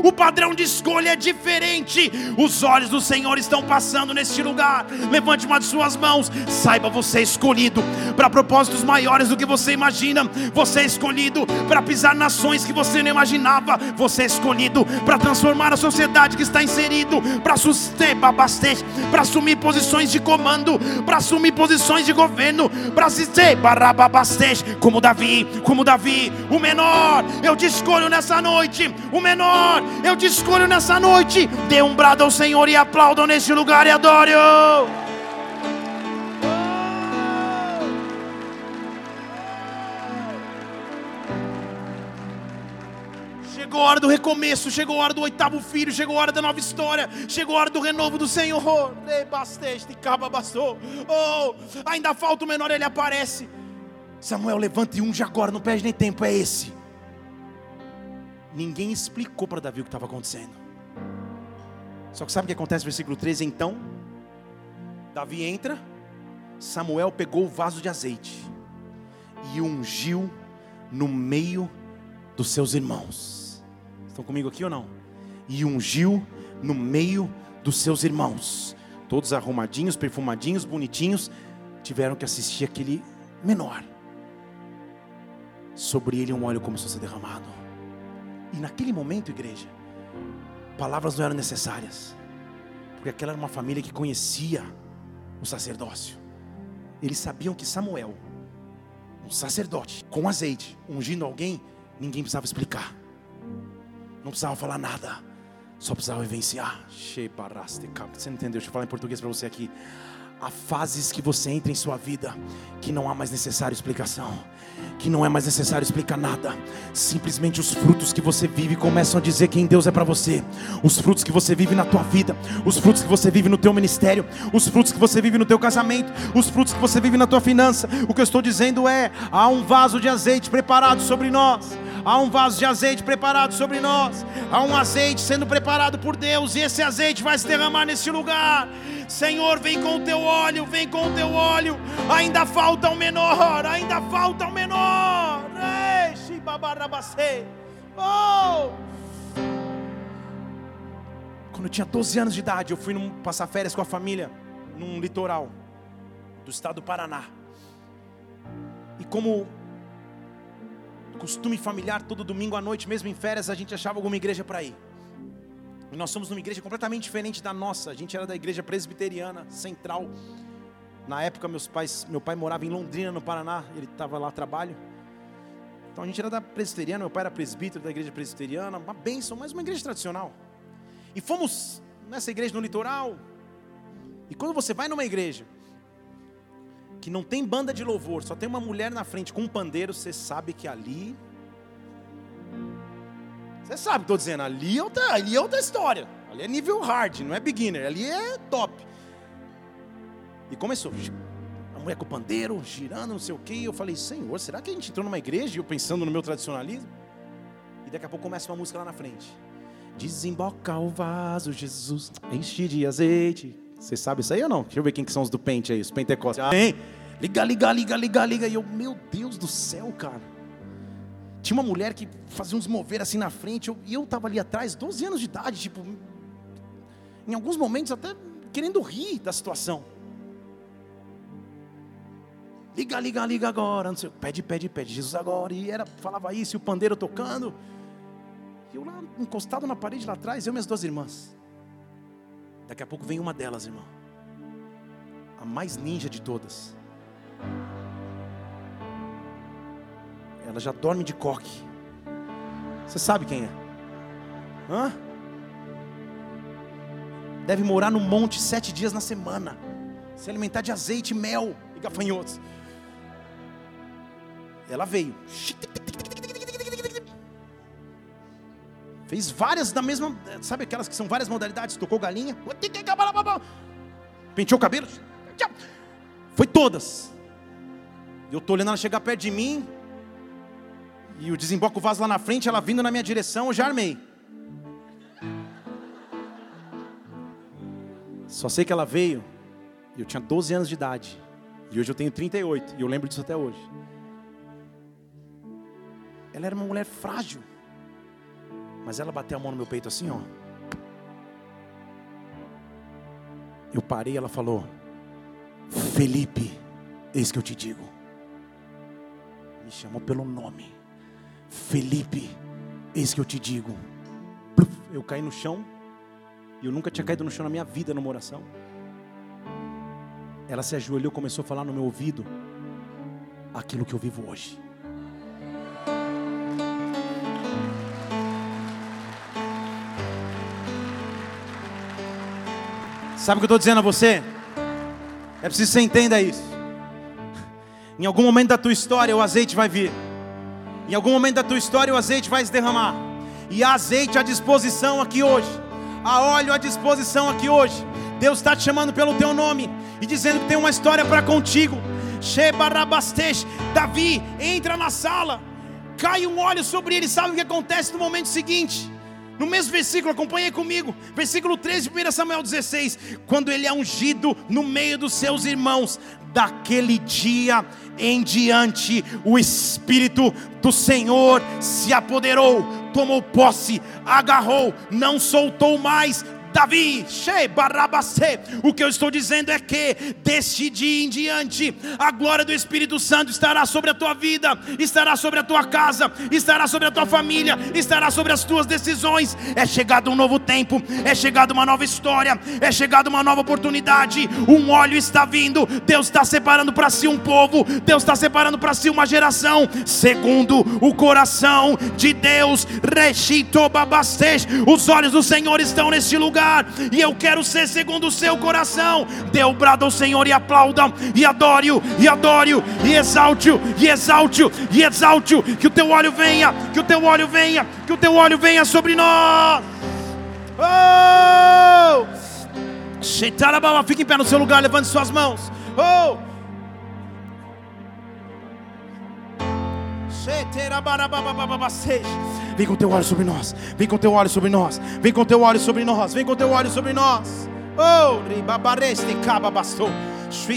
O padrão de escolha é diferente. Os olhos do Senhor estão passando neste lugar. Levante uma de suas mãos. Saiba, você é escolhido para propósitos maiores do que você imagina. Você é escolhido para pisar nações que você não imaginava. Você é escolhido para transformar a sociedade que está inserido, para sustentar para assumir posições de comando, para assumir posições de governo, para assistir como Davi, como Davi, o menor, eu te escolho nessa noite, o menor, eu te escolho nessa noite. Dê um brado ao Senhor e aplaudam neste lugar e adore-o. Chegou chegou a hora do recomeço, chegou a hora do oitavo filho, chegou a hora da nova história, chegou a hora do renovo do Senhor. Oh, ainda falta o menor, ele aparece. Samuel, levante um já agora, não perde nem tempo, é esse. Ninguém explicou para Davi o que estava acontecendo. Só que sabe o que acontece no versículo 13? Então, Davi entra, Samuel pegou o vaso de azeite e ungiu no meio dos seus irmãos. Estão comigo aqui ou não? E ungiu no meio dos seus irmãos. Todos arrumadinhos, perfumadinhos, bonitinhos, tiveram que assistir aquele menor. Sobre ele um óleo começou a ser derramado. E naquele momento, igreja, palavras não eram necessárias, porque aquela era uma família que conhecia o sacerdócio. Eles sabiam que Samuel, um sacerdote, com azeite, ungindo alguém, ninguém precisava explicar, não precisava falar nada, só precisava vivenciar. Você entendeu? Deixa eu falar em português para você aqui. Há fases que você entra em sua vida que não há mais necessário explicação, que não é mais necessário explicar nada. Simplesmente os frutos que você vive começam a dizer quem Deus é para você. Os frutos que você vive na tua vida, os frutos que você vive no teu ministério, os frutos que você vive no teu casamento, os frutos que você vive na tua finança. O que eu estou dizendo é: há um vaso de azeite preparado sobre nós. Há um vaso de azeite preparado sobre nós. Há um azeite sendo preparado por Deus e esse azeite vai se derramar nesse lugar. Senhor, vem com o teu óleo, vem com o teu óleo. Ainda falta o um menor, ainda falta o um menor. Oh! Quando eu tinha 12 anos de idade, eu fui passar férias com a família num litoral do estado do Paraná. E como costume familiar, todo domingo à noite, mesmo em férias, a gente achava alguma igreja para ir. E nós somos numa igreja completamente diferente da nossa. A gente era da igreja presbiteriana central. Na época, meus pais, meu pai morava em Londrina, no Paraná. Ele estava lá a trabalho. Então a gente era da presbiteriana. Meu pai era presbítero da igreja presbiteriana. Uma bênção, mas uma igreja tradicional. E fomos nessa igreja no litoral. E quando você vai numa igreja que não tem banda de louvor, só tem uma mulher na frente com um pandeiro, você sabe que ali você sabe o que estou dizendo, ali é, outra, ali é outra história. Ali é nível hard, não é beginner, ali é top. E começou. A mulher com o pandeiro, girando, não sei o quê. E eu falei, Senhor, será que a gente entrou numa igreja? E eu pensando no meu tradicionalismo. E daqui a pouco começa uma música lá na frente. Desemboca o vaso, Jesus, enche de azeite. Você sabe isso aí ou não? Deixa eu ver quem que são os do pente aí, os pentecostes. Amém? Liga, liga, liga, liga, liga. E eu, meu Deus do céu, cara. Tinha uma mulher que fazia uns mover assim na frente, e eu estava ali atrás, 12 anos de idade, tipo, em alguns momentos até querendo rir da situação. Liga, liga, liga agora, não sei, pede, pede, pede, Jesus agora, e era, falava isso, e o pandeiro tocando, e eu lá encostado na parede lá atrás, eu e minhas duas irmãs. Daqui a pouco vem uma delas, irmão, a mais ninja de todas. Ela já dorme de coque. Você sabe quem é? Hã? Deve morar no monte sete dias na semana. Se alimentar de azeite, mel e gafanhotos. Ela veio. Fez várias da mesma. Sabe aquelas que são várias modalidades? Tocou galinha. Penteou o cabelo. Foi todas. Eu estou olhando ela chegar perto de mim e o desemboca o vaso lá na frente, ela vindo na minha direção, eu já armei. Só sei que ela veio, eu tinha 12 anos de idade, e hoje eu tenho 38, e eu lembro disso até hoje. Ela era uma mulher frágil, mas ela bateu a mão no meu peito assim, ó. Eu parei, ela falou: Felipe, eis que eu te digo. Me chamou pelo nome. Felipe, eis que eu te digo. Eu caí no chão, e eu nunca tinha caído no chão na minha vida numa oração. Ela se ajoelhou começou a falar no meu ouvido aquilo que eu vivo hoje. Sabe o que eu estou dizendo a você? É preciso que você entenda isso. Em algum momento da tua história, o azeite vai vir. Em algum momento da tua história o azeite vai se derramar. E há azeite à disposição aqui hoje. Há óleo à disposição aqui hoje. Deus está te chamando pelo teu nome e dizendo que tem uma história para contigo. Davi entra na sala, cai um óleo sobre ele. Sabe o que acontece no momento seguinte? No mesmo versículo, acompanhe comigo, versículo 13 1 Samuel 16: quando ele é ungido no meio dos seus irmãos, daquele dia em diante, o Espírito do Senhor se apoderou, tomou posse, agarrou, não soltou mais, Davi, o que eu estou dizendo é que deste dia em diante, a glória do Espírito Santo estará sobre a tua vida, estará sobre a tua casa, estará sobre a tua família, estará sobre as tuas decisões. É chegado um novo tempo, é chegada uma nova história, é chegada uma nova oportunidade. Um óleo está vindo, Deus está separando para si um povo, Deus está separando para si uma geração, segundo o coração de Deus. Os olhos do Senhor estão neste lugar lugar, e eu quero ser segundo o seu coração. Dê o brado ao Senhor e aplaudam, e adore-o, e adore-o, e exalte-o, e exalte-o, e exalte-o. Que o teu óleo venha, que o teu óleo venha, que o teu óleo venha sobre nós. Oh! Fique em pé no seu lugar, levante suas mãos. Oh! Vem com teu óleo sobre nós. Vem com teu óleo sobre nós. Vem com teu óleo sobre nós. Vem com teu óleo sobre nós. Oh, ribabareste caba bastou.